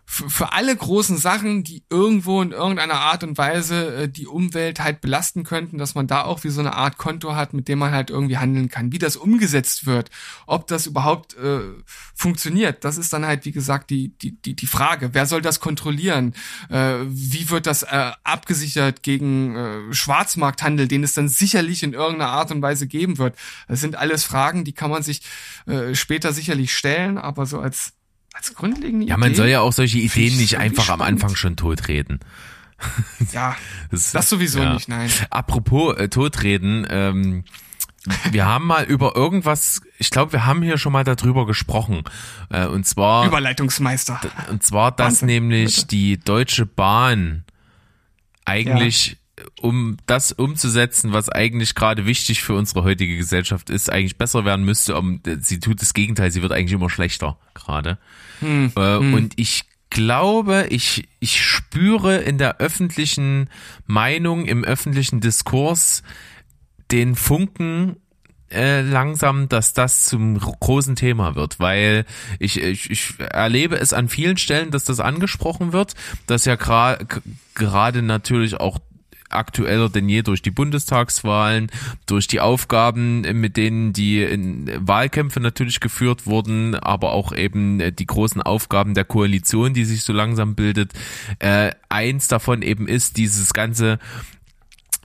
für alle großen Sachen, die irgendwo in irgendeiner Art und Weise äh, die Umwelt halt belasten könnten, dass man da auch wie so eine Art Konto hat, mit dem man halt irgendwie handeln kann. Wie das umgesetzt wird, ob das überhaupt äh, funktioniert, das ist dann halt, wie gesagt, die, die, die, die Frage. Wer soll das kontrollieren? Äh, wie wird das äh, abgesichert gegen äh, Schwarzmarkthandel, den es dann sicherlich in irgendeiner Art und Weise geben wird? Das sind alles Fragen, die kann man sich äh, später sicherlich stellen, aber so als Als grundlegende Ja, man Idee? soll ja auch solche Ideen ich nicht einfach am spannend. Anfang schon totreden. Ja, Das, das sowieso ja. nicht, nein. Apropos äh, Totreden, ähm, wir haben mal über irgendwas, ich glaube, wir haben hier schon mal darüber gesprochen. Äh, und zwar, Überleitungsmeister. und zwar, dass Wahnsinn, nämlich bitte. die Deutsche Bahn eigentlich, um das umzusetzen, was eigentlich gerade wichtig für unsere heutige Gesellschaft ist, eigentlich besser werden müsste. Um, sie tut das Gegenteil, sie wird eigentlich immer schlechter gerade. Hm, Äh, Und ich glaube, ich, ich spüre in der öffentlichen Meinung, im öffentlichen Diskurs den Funken äh, langsam, dass das zum großen Thema wird, weil ich, ich, ich erlebe es an vielen Stellen, dass das angesprochen wird, dass ja gerade natürlich auch aktueller denn je durch die Bundestagswahlen, durch die Aufgaben, mit denen die in Wahlkämpfe natürlich geführt wurden, aber auch eben äh, die großen Aufgaben der Koalition, die sich so langsam bildet. Äh, eins davon eben ist dieses ganze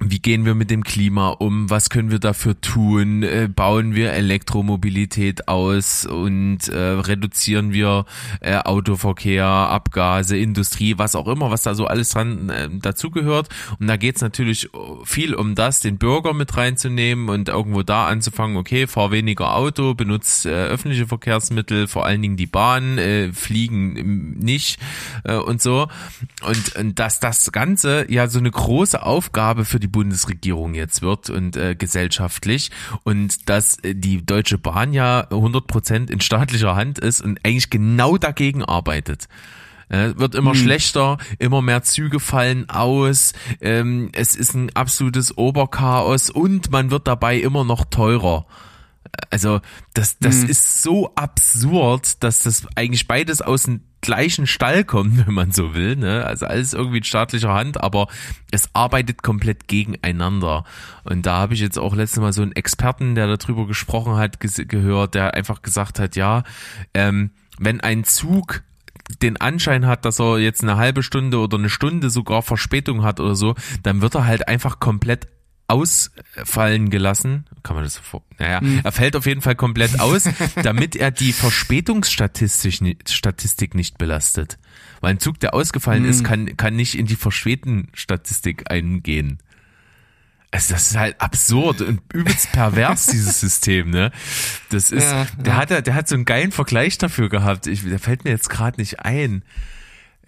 wie gehen wir mit dem Klima um? Was können wir dafür tun? Äh, bauen wir Elektromobilität aus und äh, reduzieren wir äh, Autoverkehr, Abgase, Industrie, was auch immer, was da so alles dran äh, dazugehört. Und da geht's natürlich viel um das, den Bürger mit reinzunehmen und irgendwo da anzufangen, okay, fahr weniger Auto, benutzt äh, öffentliche Verkehrsmittel, vor allen Dingen die Bahn, äh, fliegen nicht äh, und so. Und, und dass das Ganze ja so eine große Aufgabe für die Bundesregierung jetzt wird und äh, gesellschaftlich und dass äh, die Deutsche Bahn ja 100% in staatlicher Hand ist und eigentlich genau dagegen arbeitet. Äh, wird immer schlechter, immer mehr Züge fallen aus, ähm, es ist ein absolutes Oberchaos und man wird dabei immer noch teurer. Also das, das ist so absurd, dass das eigentlich beides aus dem gleichen Stall kommt, wenn man so will. Ne? Also alles irgendwie in staatlicher Hand, aber es arbeitet komplett gegeneinander. Und da habe ich jetzt auch letztes Mal so einen Experten, der darüber gesprochen hat, gehört, der einfach gesagt hat, ja, ähm, wenn ein Zug den Anschein hat, dass er jetzt eine halbe Stunde oder eine Stunde sogar Verspätung hat oder so, dann wird er halt einfach komplett ausfallen gelassen. Kann man das so vor? Naja, er fällt auf jeden Fall komplett aus, damit er die Verspätungsstatistik Statistik nicht belastet. Weil ein Zug, der ausgefallen ist, kann, kann nicht in die Verspäten-Statistik eingehen. Also das ist halt absurd und übelst pervers, dieses System, ne? Das ist, Ja, der ja. hat, der hat so einen geilen Vergleich dafür gehabt. Ich, der fällt mir jetzt gerade nicht ein.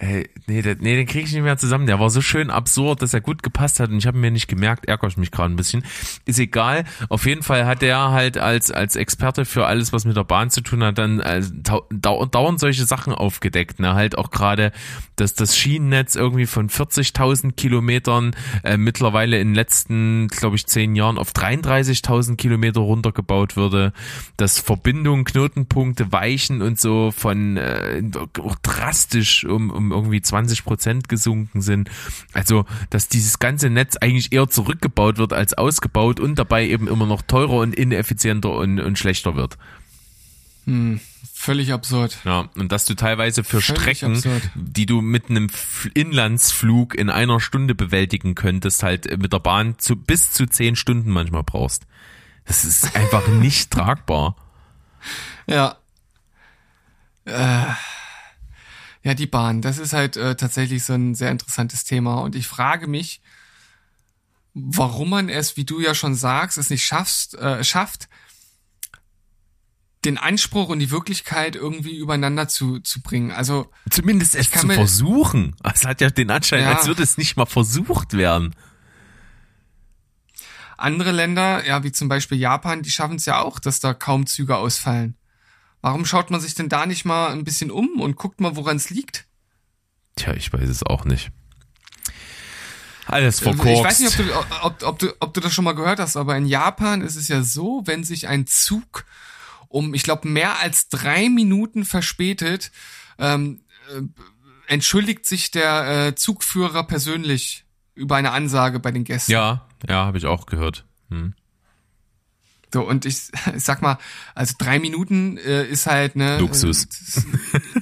Ey, nee, der, nee, den kriege ich nicht mehr zusammen. Der war so schön absurd, dass er gut gepasst hat und ich habe mir nicht gemerkt, ärgere ich mich gerade ein bisschen. Ist egal. Auf jeden Fall hat der halt als als Experte für alles, was mit der Bahn zu tun hat, dann dau- dauernd solche Sachen aufgedeckt. Ne? Halt auch gerade, dass das Schienennetz irgendwie von 40.000 Kilometern äh, mittlerweile in den letzten, glaube ich, zehn Jahren auf 33.000 Kilometer runtergebaut würde, dass Verbindungen, Knotenpunkte, Weichen und so von äh, auch drastisch um, um irgendwie 20 Prozent gesunken sind. Also, dass dieses ganze Netz eigentlich eher zurückgebaut wird als ausgebaut und dabei eben immer noch teurer und ineffizienter und, und schlechter wird. Völlig absurd. Ja, und dass du teilweise für Völlig Strecken, absurd. die du mit einem Inlandsflug in einer Stunde bewältigen könntest, halt mit der Bahn zu bis zu zehn Stunden manchmal brauchst. Das ist einfach nicht tragbar. Ja. Äh, ja, die Bahn, das ist halt äh, tatsächlich so ein sehr interessantes Thema. Und ich frage mich, warum man es, wie du ja schon sagst, es nicht schaffst, äh, schafft, den Anspruch und die Wirklichkeit irgendwie übereinander zu, zu bringen. Also, Zumindest es kann zu versuchen. Es hat ja den Anschein, Ja. als würde es nicht mal versucht werden. andere Länder, ja, wie zum Beispiel Japan, die schaffen es ja auch, dass da kaum Züge ausfallen. Warum schaut man sich denn da nicht mal ein bisschen um und guckt mal, woran es liegt? Tja, ich weiß es auch nicht. Alles Ich weiß verkorkst. nicht, ob du, ob, ob, du, ob du das schon mal gehört hast, aber in Japan ist es ja so, wenn sich ein Zug um, ich glaube, mehr als drei Minuten verspätet, ähm, äh, entschuldigt sich der äh, Zugführer persönlich über eine Ansage bei den Gästen. ja, ja, habe ich auch gehört. Hm. So, und ich, ich sag mal, also drei Minuten äh, ist halt ne Luxus. Äh, das,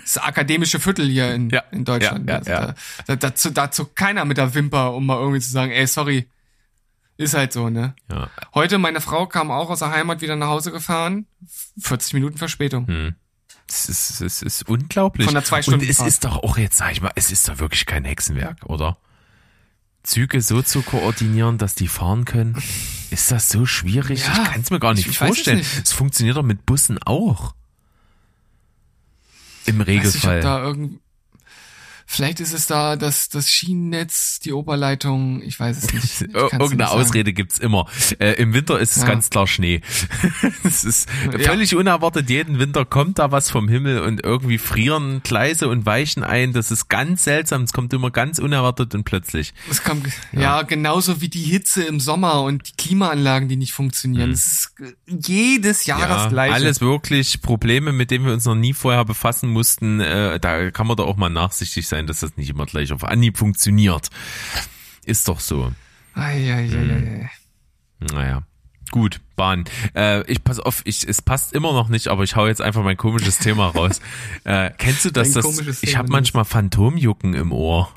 das akademische Viertel hier in, Ja, in Deutschland. ja, ja, also. Da, da, dazu, dazu keiner mit der Wimper, um mal irgendwie zu sagen, ey, sorry, ist halt so, ne? Ja. Heute, meine Frau kam auch aus der Heimat wieder nach Hause gefahren, 40 Minuten Verspätung. Hm. Es ist, es ist unglaublich. Von der zwei Stunden Und es Fahrt. ist doch auch jetzt, sag ich mal, es ist doch wirklich kein Hexenwerk, oder? Züge so zu koordinieren, dass die fahren können. Ist das so schwierig? Ja, ich kann es mir gar nicht ich- ich vorstellen. Es funktioniert doch mit Bussen auch. Im Weiß nicht, ob Regelfall. da irgend Vielleicht ist es da das, das Schienennetz, die Oberleitung, ich weiß es nicht. Irgendeine nicht. Ausrede gibt's immer. Äh, Im Winter ist es Ja. ganz klar Schnee. Es ist Ja. völlig unerwartet. Jeden Winter kommt da was vom Himmel und irgendwie frieren Gleise und Weichen ein. Das ist ganz seltsam. Es kommt immer ganz unerwartet und plötzlich. Es kommt, ja. genauso wie die Hitze im Sommer und die Klimaanlagen, die nicht funktionieren. Es ist äh, jedes Jahr das Gleiche. alles wirklich Probleme, mit denen wir uns noch nie vorher befassen mussten. Äh, da kann man doch auch mal nachsichtig sein, dass das nicht immer gleich auf Anhieb funktioniert. Ist doch so. Ei, ei, ei, ei, ei. Naja. Gut, Bahn. Äh, ich pass auf, ich, es passt immer noch nicht, aber ich hau jetzt einfach mein komisches Thema raus. Äh, kennst du das? Das ich habe manchmal Phantomjucken im Ohr.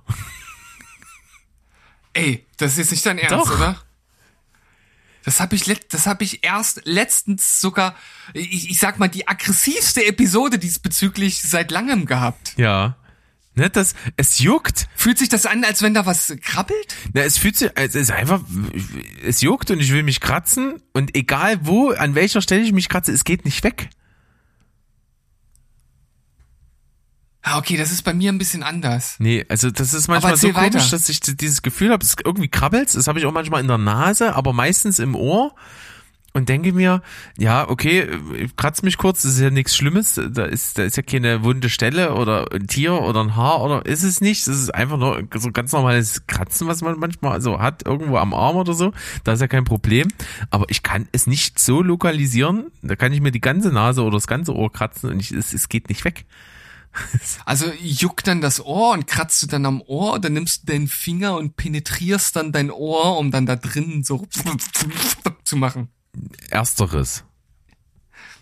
Ey, das ist jetzt nicht dein Ernst, Doch. oder? Das habe ich, das hab ich erst letztens sogar, ich, ich sag mal, die aggressivste Episode diesbezüglich seit langem gehabt. Ja. Ne, das, es juckt. Fühlt sich das an, als wenn da was krabbelt? Na, es fühlt sich, es ist einfach, es juckt und ich will mich kratzen und egal wo, an welcher Stelle ich mich kratze, es geht nicht weg. Ah, okay, das ist bei mir ein bisschen anders. Nee, also das ist manchmal so komisch, weiter. dass ich dieses Gefühl habe, es irgendwie krabbelt. Das habe ich auch manchmal in der Nase, aber meistens im Ohr. Und denke mir, ja, okay, kratz mich kurz, das ist ja nichts Schlimmes, da ist, da ist ja keine wunde Stelle oder ein Tier oder ein Haar oder ist es nicht. Das ist einfach nur so ganz normales Kratzen, was man manchmal so hat, irgendwo am Arm oder so. Da ist ja kein Problem. Aber ich kann es nicht so lokalisieren. Da kann ich mir die ganze Nase oder das ganze Ohr kratzen und ich, es, es geht nicht weg. Also juckt dann das Ohr und kratzt du dann am Ohr oder nimmst du deinen Finger und penetrierst dann dein Ohr, um dann da drinnen so zu machen. Ersteres.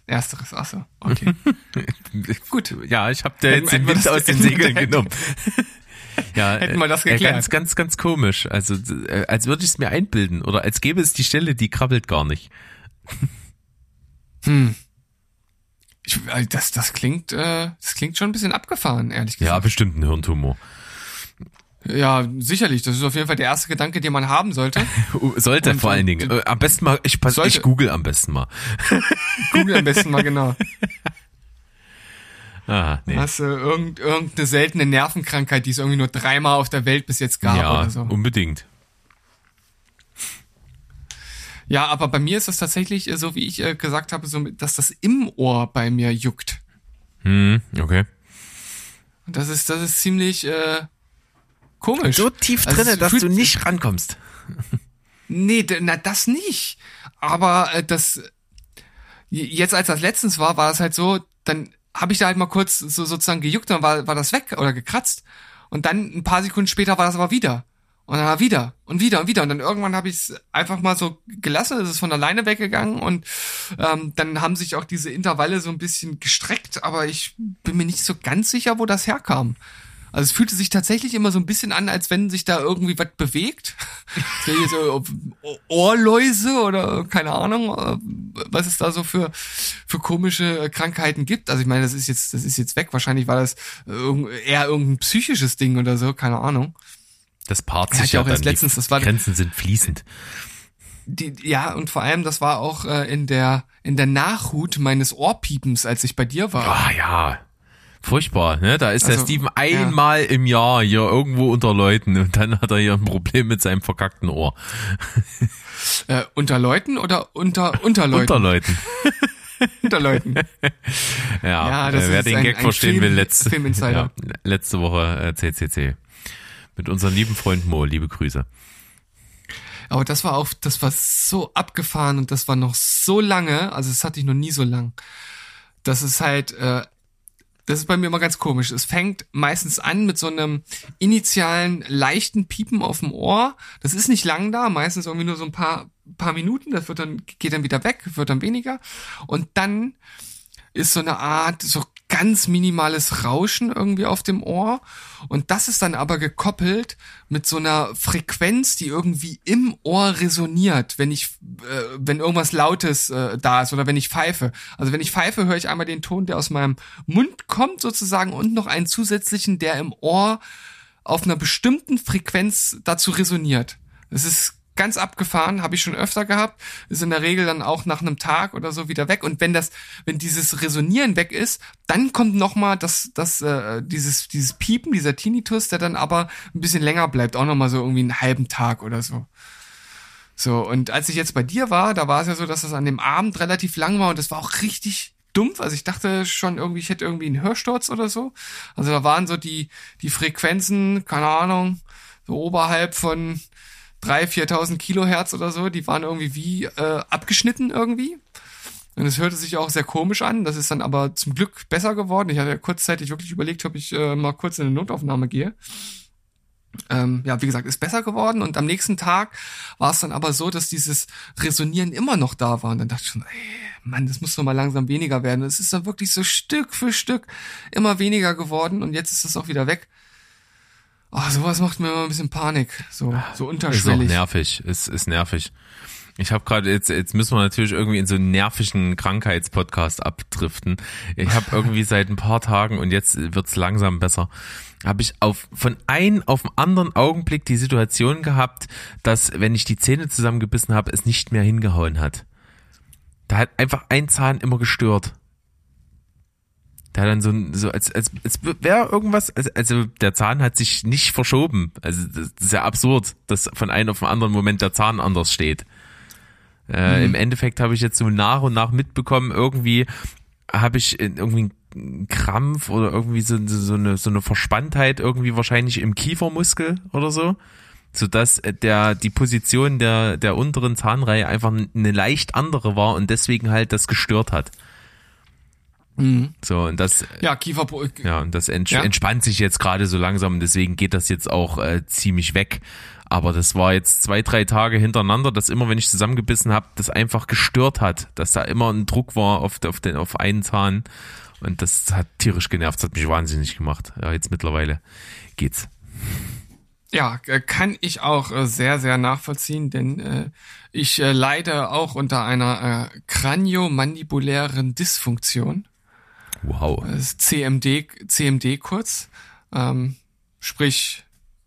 Ersteres, ach so, okay. Gut. Ja, ich habe dir jetzt den Wind aus den Segeln genommen. Ja, Hätten wir das äh, geklärt. Ganz, ganz, ganz komisch. Also, äh, als würde ich es mir einbilden. Oder als gäbe es die Stelle, die krabbelt gar nicht. Hm. Ich, äh, das, das klingt, äh, das klingt schon ein bisschen abgefahren, ehrlich Ja, gesagt. bestimmt ein Hirntumor. Ja, sicherlich. Das ist auf jeden Fall der erste Gedanke, den man haben sollte. Sollte Und- vor allen Dingen. Äh, Am besten mal, ich, pass, Sollte. ich google am besten mal. Google am besten mal genau. Ah, nee. Hast du irgend, irgendeine seltene Nervenkrankheit, die es irgendwie nur dreimal auf der Welt bis jetzt gab Ja, oder so. unbedingt. Ja, aber bei mir ist es tatsächlich äh, so, wie ich äh, gesagt habe, so, dass das im Ohr bei mir juckt. Hm, okay. Und das ist, das ist ziemlich äh, komisch. So tief Also drinne, dass du nicht rankommst. Nee, na das nicht. Aber äh, das jetzt als das letztens war, war es halt so, dann habe ich da halt mal kurz so sozusagen gejuckt, dann war, war das weg oder gekratzt. Und dann ein paar Sekunden später war das aber wieder. Und dann war wieder und wieder und wieder. Und dann irgendwann habe ich es einfach mal so gelassen, es ist von alleine weggegangen und ähm, dann haben sich auch diese Intervalle so ein bisschen gestreckt, aber ich bin mir nicht so ganz sicher, wo das herkam. Also es fühlte sich tatsächlich immer so ein bisschen an, als wenn sich da irgendwie was bewegt. So Ohrläuse oder keine Ahnung, äh, was es da so für für komische Krankheiten gibt. Also ich meine, das ist jetzt das ist jetzt weg. Wahrscheinlich war das äh, eher irgendein psychisches Ding oder so, keine Ahnung. Das paart sich ich ja, auch erst letztens, die das war- Grenzen sind fließend. Die, ja, und vor allem, das war auch äh, in der in der Nachhut meines Ohrpiepens, als ich bei dir war. Ah ja. Furchtbar, ne? Da ist der Also, Steven ja. einmal im Jahr hier irgendwo unter Leuten und dann hat er hier ein Problem mit seinem verkackten Ohr. Äh, unter Leuten oder unter unter Leuten? Unter Leuten. unter Leuten. Ja, Ja, das äh, wer ist den ein- Gag ein verstehen Film- will, letzte, Filminsider. ja, letzte Woche äh, CCC. Mit unserem lieben Freund Mo, liebe Grüße. Aber das war auch, das war so abgefahren und das war noch so lange, also das hatte ich noch nie so lang. Das ist halt, äh, das ist bei mir immer ganz komisch. Es fängt meistens an mit so einem initialen leichten Piepen auf dem Ohr. Das ist nicht lang da, meistens irgendwie nur so ein paar, paar Minuten. Das wird dann, geht dann wieder weg, wird dann weniger. Und dann ist so eine Art, so ganz minimales Rauschen irgendwie auf dem Ohr. Und das ist dann aber gekoppelt mit so einer Frequenz, die irgendwie im Ohr resoniert, wenn ich, äh, wenn irgendwas Lautes äh, da ist oder wenn ich pfeife. Also wenn ich pfeife, höre ich einmal den Ton, der aus meinem Mund kommt sozusagen und noch einen zusätzlichen, der im Ohr auf einer bestimmten Frequenz dazu resoniert. Das ist ganz abgefahren, habe ich schon öfter gehabt, ist in der Regel dann auch nach einem Tag oder so wieder weg. Und wenn das, wenn dieses Resonieren weg ist, dann kommt noch mal das, das, äh, dieses, dieses Piepen, dieser Tinnitus, der dann aber ein bisschen länger bleibt, auch noch mal so irgendwie einen halben Tag oder so. So, und als ich jetzt bei dir war, da war es ja so, dass das an dem Abend relativ lang war und das war auch richtig dumpf. Also ich dachte schon irgendwie, ich hätte irgendwie einen Hörsturz oder so. Also da waren so die, die Frequenzen, keine Ahnung, so oberhalb von 3.000, 4.000 Kilohertz oder so, die waren irgendwie wie äh, abgeschnitten irgendwie. Und es hörte sich auch sehr komisch an. Das ist dann aber zum Glück besser geworden. Ich hatte ja kurzzeitig wirklich überlegt, ob ich äh, mal kurz in eine Notaufnahme gehe. Ähm, ja, wie gesagt, ist besser geworden. Und am nächsten Tag war es dann aber so, dass dieses Resonieren immer noch da war. Und dann dachte ich schon, ey, Mann, das muss doch mal langsam weniger werden. Es ist dann wirklich so Stück für Stück immer weniger geworden. Und jetzt ist das auch wieder weg. Oh, sowas macht mir immer ein bisschen Panik, so, so unterschwellig. Ist auch nervig, ist, ist nervig. Ich habe gerade jetzt jetzt müssen wir natürlich irgendwie in so einen nervigen Krankheitspodcast abdriften. Ich habe irgendwie seit ein paar Tagen und jetzt wird's langsam besser. Habe ich auf von einem auf den anderen Augenblick die Situation gehabt, dass wenn ich die Zähne zusammengebissen habe, es nicht mehr hingehauen hat. Da hat einfach ein Zahn immer gestört. Da dann so, so als, als, als wäre irgendwas, also der Zahn hat sich nicht verschoben. Also das ist ja absurd, dass von einem auf den anderen Moment der Zahn anders steht. Äh, mhm. Im Endeffekt habe ich jetzt so nach und nach mitbekommen, irgendwie habe ich irgendwie einen Krampf oder irgendwie so, so, eine, so eine Verspanntheit irgendwie wahrscheinlich im Kiefermuskel oder so so dass der die Position der der unteren Zahnreihe einfach eine leicht andere war und deswegen halt das gestört hat. Mhm. So, und das, ja, Kiefer, ja, und das ents ja. entspannt sich jetzt gerade so langsam und deswegen geht das jetzt auch äh, ziemlich weg. Aber das war jetzt zwei, drei Tage hintereinander, dass immer, wenn ich zusammengebissen habe, das einfach gestört hat, dass da immer ein Druck war auf, auf, den, auf einen Zahn. Und das hat tierisch genervt, das hat mich wahnsinnig gemacht. Ja, jetzt mittlerweile geht's. Ja, äh, kann ich auch äh, sehr, sehr nachvollziehen, denn äh, ich äh, leide auch unter einer äh, kraniomandibulären Dysfunktion. Wow. Das ist CMD, CMD kurz. Ähm, sprich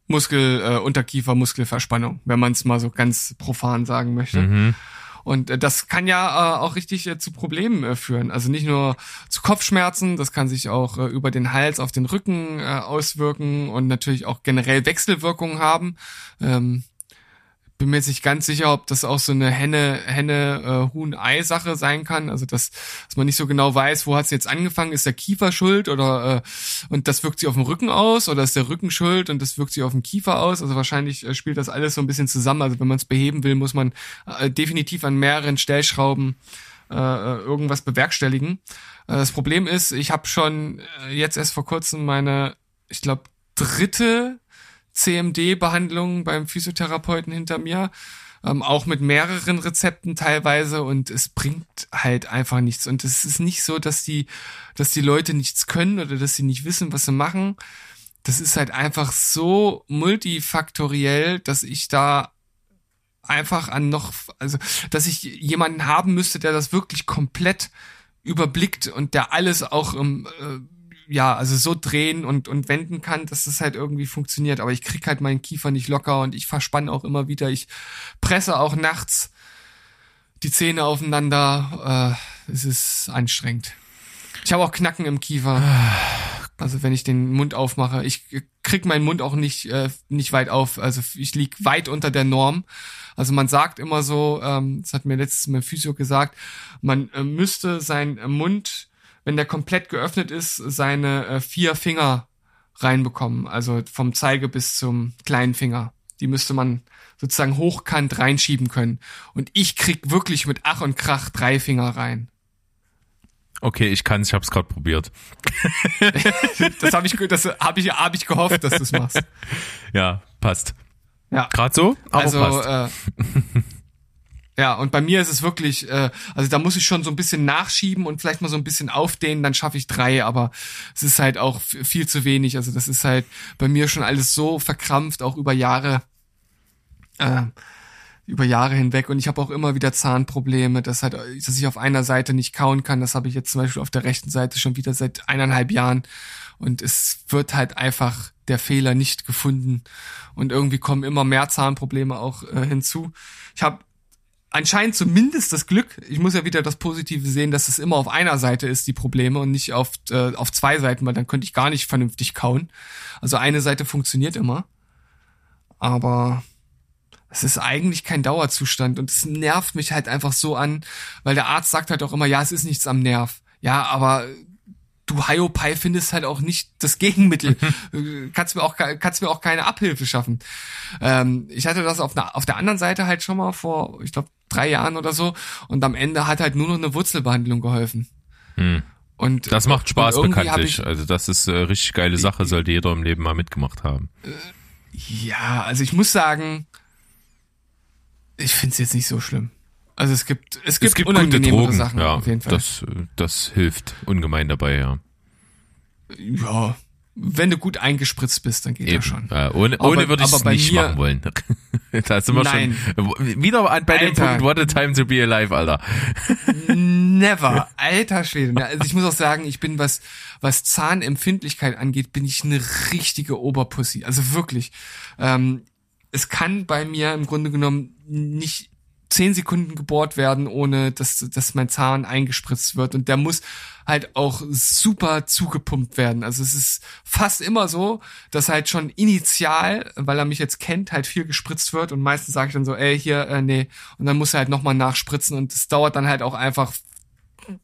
Muskel, äh, Unterkiefer, Muskelverspannung, wenn man es mal so ganz profan sagen möchte. Mhm. Und äh, das kann ja äh, auch richtig äh, zu Problemen äh, führen. Also nicht nur zu Kopfschmerzen, das kann sich auch äh, über den Hals auf den Rücken äh, auswirken und natürlich auch generell Wechselwirkungen haben. Ähm, bin mir jetzt nicht ganz sicher, ob das auch so eine Henne, Henne, äh, Huhn-Ei-Sache sein kann. Also dass, dass man nicht so genau weiß, wo hat es jetzt angefangen, ist der Kiefer schuld oder äh, und das wirkt sich auf dem Rücken aus oder ist der Rücken schuld und das wirkt sich auf dem Kiefer aus. Also wahrscheinlich äh, spielt das alles so ein bisschen zusammen. Also wenn man es beheben will, muss man äh, definitiv an mehreren Stellschrauben äh, äh irgendwas bewerkstelligen. Äh, das Problem ist, ich habe schon äh, jetzt erst vor kurzem meine, ich glaube, dritte CMD-Behandlungen beim Physiotherapeuten hinter mir, ähm, auch mit mehreren Rezepten teilweise und es bringt halt einfach nichts. Und es ist nicht so, dass die, dass die Leute nichts können oder dass sie nicht wissen, was sie machen. Das ist halt einfach so multifaktoriell, dass ich da einfach an noch, also, dass ich jemanden haben müsste, der das wirklich komplett überblickt und der alles auch im, äh, ja, also so drehen und, und wenden kann, dass das halt irgendwie funktioniert. Aber ich krieg halt meinen Kiefer nicht locker und ich verspanne auch immer wieder. Ich presse auch nachts die Zähne aufeinander. Äh, es ist anstrengend. Ich habe auch Knacken im Kiefer. Also wenn ich den Mund aufmache, ich krieg meinen Mund auch nicht äh, nicht weit auf. Also ich lieg weit unter der Norm. Also man sagt immer so, ähm, das hat mir letztes Mal Physio gesagt, man äh, müsste seinen Mund wenn der komplett geöffnet ist, seine äh, vier Finger reinbekommen. Also vom Zeige bis zum kleinen Finger. Die müsste man sozusagen hochkant reinschieben können. Und ich krieg wirklich mit Ach und Krach drei Finger rein. Okay, ich kann's, ich hab's gerade probiert. das habe ich, das hab ich, hab ich gehofft, dass du's machst. Ja, passt. Ja. Gerade so, aber also, passt. Äh, Ja, und bei mir ist es wirklich, äh, also da muss ich schon so ein bisschen nachschieben und vielleicht mal so ein bisschen aufdehnen, dann schaffe ich drei, aber es ist halt auch viel zu wenig. Also das ist halt bei mir schon alles so verkrampft, auch über Jahre, äh, über Jahre hinweg. Und ich habe auch immer wieder Zahnprobleme, dass halt, dass ich auf einer Seite nicht kauen kann. Das habe ich jetzt zum Beispiel auf der rechten Seite schon wieder seit eineinhalb Jahren. Und es wird halt einfach der Fehler nicht gefunden. Und irgendwie kommen immer mehr Zahnprobleme auch äh, hinzu. Ich habe anscheinend zumindest das Glück, ich muss ja wieder das Positive sehen, dass es immer auf einer Seite ist, die Probleme und nicht auf, äh, auf zwei Seiten, weil dann könnte ich gar nicht vernünftig kauen. Also eine Seite funktioniert immer. Aber es ist eigentlich kein Dauerzustand und es nervt mich halt einfach so an, weil der Arzt sagt halt auch immer, ja, es ist nichts am Nerv. Ja, aber du Hiopai findest halt auch nicht das Gegenmittel. kannst mir auch kannst mir auch keine Abhilfe schaffen. Ähm, ich hatte das auf, der auf der anderen Seite halt schon mal vor, ich glaube drei Jahren oder so, und am Ende hat halt nur noch eine Wurzelbehandlung geholfen. Hm. Und das macht Spaß bekanntlich. Ich, also das ist äh, richtig geile Sache, sollte jeder im Leben mal mitgemacht haben. Äh, ja, also ich muss sagen, ich finde es jetzt nicht so schlimm. Also es gibt es gibt, es gibt gute Drogen, Sachen ja, auf jeden Fall. Das das hilft ungemein dabei, ja. Ja, wenn du gut eingespritzt bist, dann geht Eben. das schon. Ja, ohne aber, ohne würde ich es nicht machen wollen. da sind wir Nein. schon wieder bei Alter. dem Punkt, what a time to be alive, Alter. Never. Alter Schwede. Also ich muss auch sagen, ich bin was, was Zahnempfindlichkeit angeht, bin ich eine richtige Oberpussy. Also wirklich. Ähm, es kann bei mir im Grunde genommen nicht zehn Sekunden gebohrt werden, ohne dass, dass mein Zahn eingespritzt wird. Und der muss halt auch super zugepumpt werden. Also es ist fast immer so, dass halt schon initial, weil er mich jetzt kennt, halt viel gespritzt wird. Und meistens sage ich dann so, ey, hier, äh, nee. Und dann muss er halt nochmal nachspritzen. Und es dauert dann halt auch einfach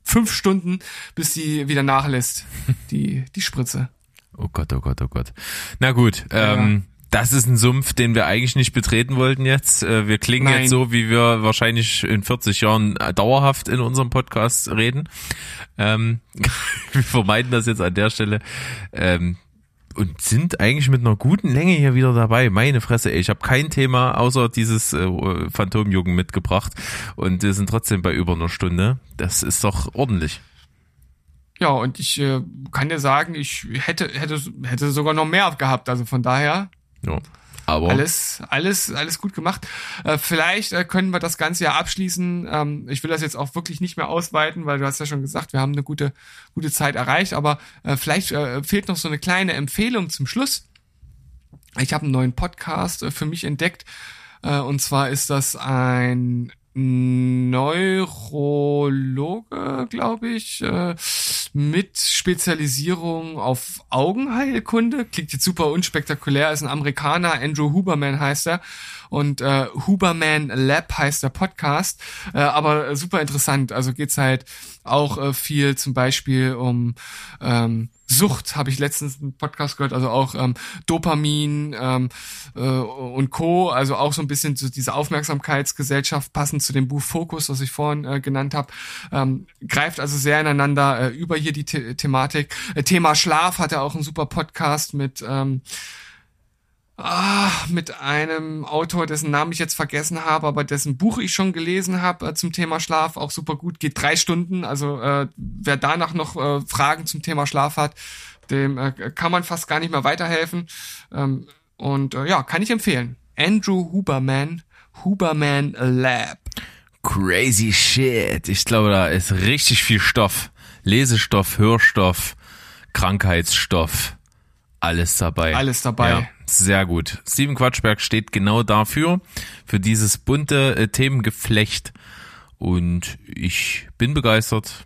fünf Stunden, bis die wieder nachlässt, die, die Spritze. Oh Gott, oh Gott, oh Gott. Na gut, ähm, ja das ist ein Sumpf, den wir eigentlich nicht betreten wollten jetzt. Äh, wir klingen Nein. jetzt so, wie wir wahrscheinlich in 40 Jahren dauerhaft in unserem Podcast reden. Ähm, wir vermeiden das jetzt an der Stelle. Ähm, und sind eigentlich mit einer guten Länge hier wieder dabei. Meine Fresse, ey, ich habe kein Thema außer dieses äh, Phantomjugend mitgebracht und wir sind trotzdem bei über einer Stunde. Das ist doch ordentlich. Ja, und ich äh, kann dir sagen, ich hätte hätte hätte sogar noch mehr gehabt, also von daher ja. Aber alles, alles, alles gut gemacht. Äh, vielleicht äh, können wir das Ganze ja abschließen. Ähm, ich will das jetzt auch wirklich nicht mehr ausweiten, weil du hast ja schon gesagt, wir haben eine gute, gute Zeit erreicht. Aber äh, vielleicht fehlt noch so eine kleine Empfehlung zum Schluss. Ich habe einen neuen Podcast für mich entdeckt. Und zwar ist das ein Neurologe, glaube ich, mit Spezialisierung auf Augenheilkunde. Klingt jetzt super unspektakulär, ist ein Amerikaner, Andrew Huberman heißt er. Und äh, Huberman Lab heißt der Podcast. Äh, aber super interessant. Also geht's halt auch äh, viel zum Beispiel um ähm, Sucht habe ich letztens einen Podcast gehört, also auch ähm, Dopamin ähm, äh, und Co. Also auch so ein bisschen zu dieser Aufmerksamkeitsgesellschaft passend zu dem Buch Fokus, was ich vorhin äh, genannt habe, ähm, greift also sehr ineinander äh, über hier die The Thematik. Äh, Thema Schlaf hat er auch einen super Podcast mit ähm, ah, mit einem Autor, dessen Namen ich jetzt vergessen habe, aber dessen Buch ich schon gelesen habe äh, zum Thema Schlaf, auch super gut, geht drei Stunden. Also äh, wer danach noch äh, Fragen zum Thema Schlaf hat, dem äh, kann man fast gar nicht mehr weiterhelfen. Ähm, und äh, ja, kann ich empfehlen. Andrew Huberman, Huberman Lab. Crazy shit. Ich glaube, da ist richtig viel Stoff. Lesestoff, Hörstoff, Krankheitsstoff. Alles dabei. Alles dabei. Ja. Sehr gut. Steven Quatschberg steht genau dafür, für dieses bunte äh, Themengeflecht. Und ich bin begeistert.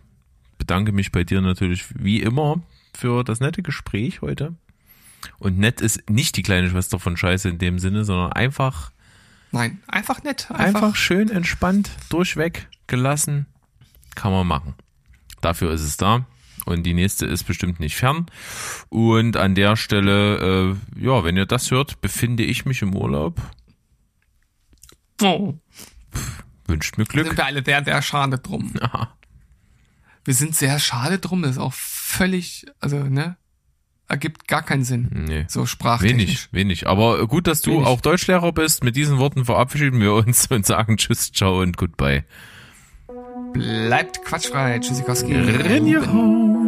Bedanke mich bei dir natürlich wie immer für das nette Gespräch heute. Und nett ist nicht die kleine Schwester von Scheiße in dem Sinne, sondern einfach. Nein, einfach nett. Einfach, einfach schön entspannt, durchweg, gelassen. Kann man machen. Dafür ist es da und die nächste ist bestimmt nicht fern. Und an der Stelle, äh, ja, wenn ihr das hört, befinde ich mich im Urlaub. Oh. Pff, wünscht mir Glück. Sind wir alle sehr, sehr schade drum. Aha. Wir sind sehr schade drum, das ist auch völlig, also, ne? ergibt gar keinen Sinn. Nee. So sprachtechnisch. Wenig, wenig. Aber gut, dass du Wenig. auch Deutschlehrer bist. Mit diesen Worten verabschieden wir uns und sagen Tschüss, ciao und goodbye. Bleibt quatschfrei. Tschüssikowski. Rinjehaut.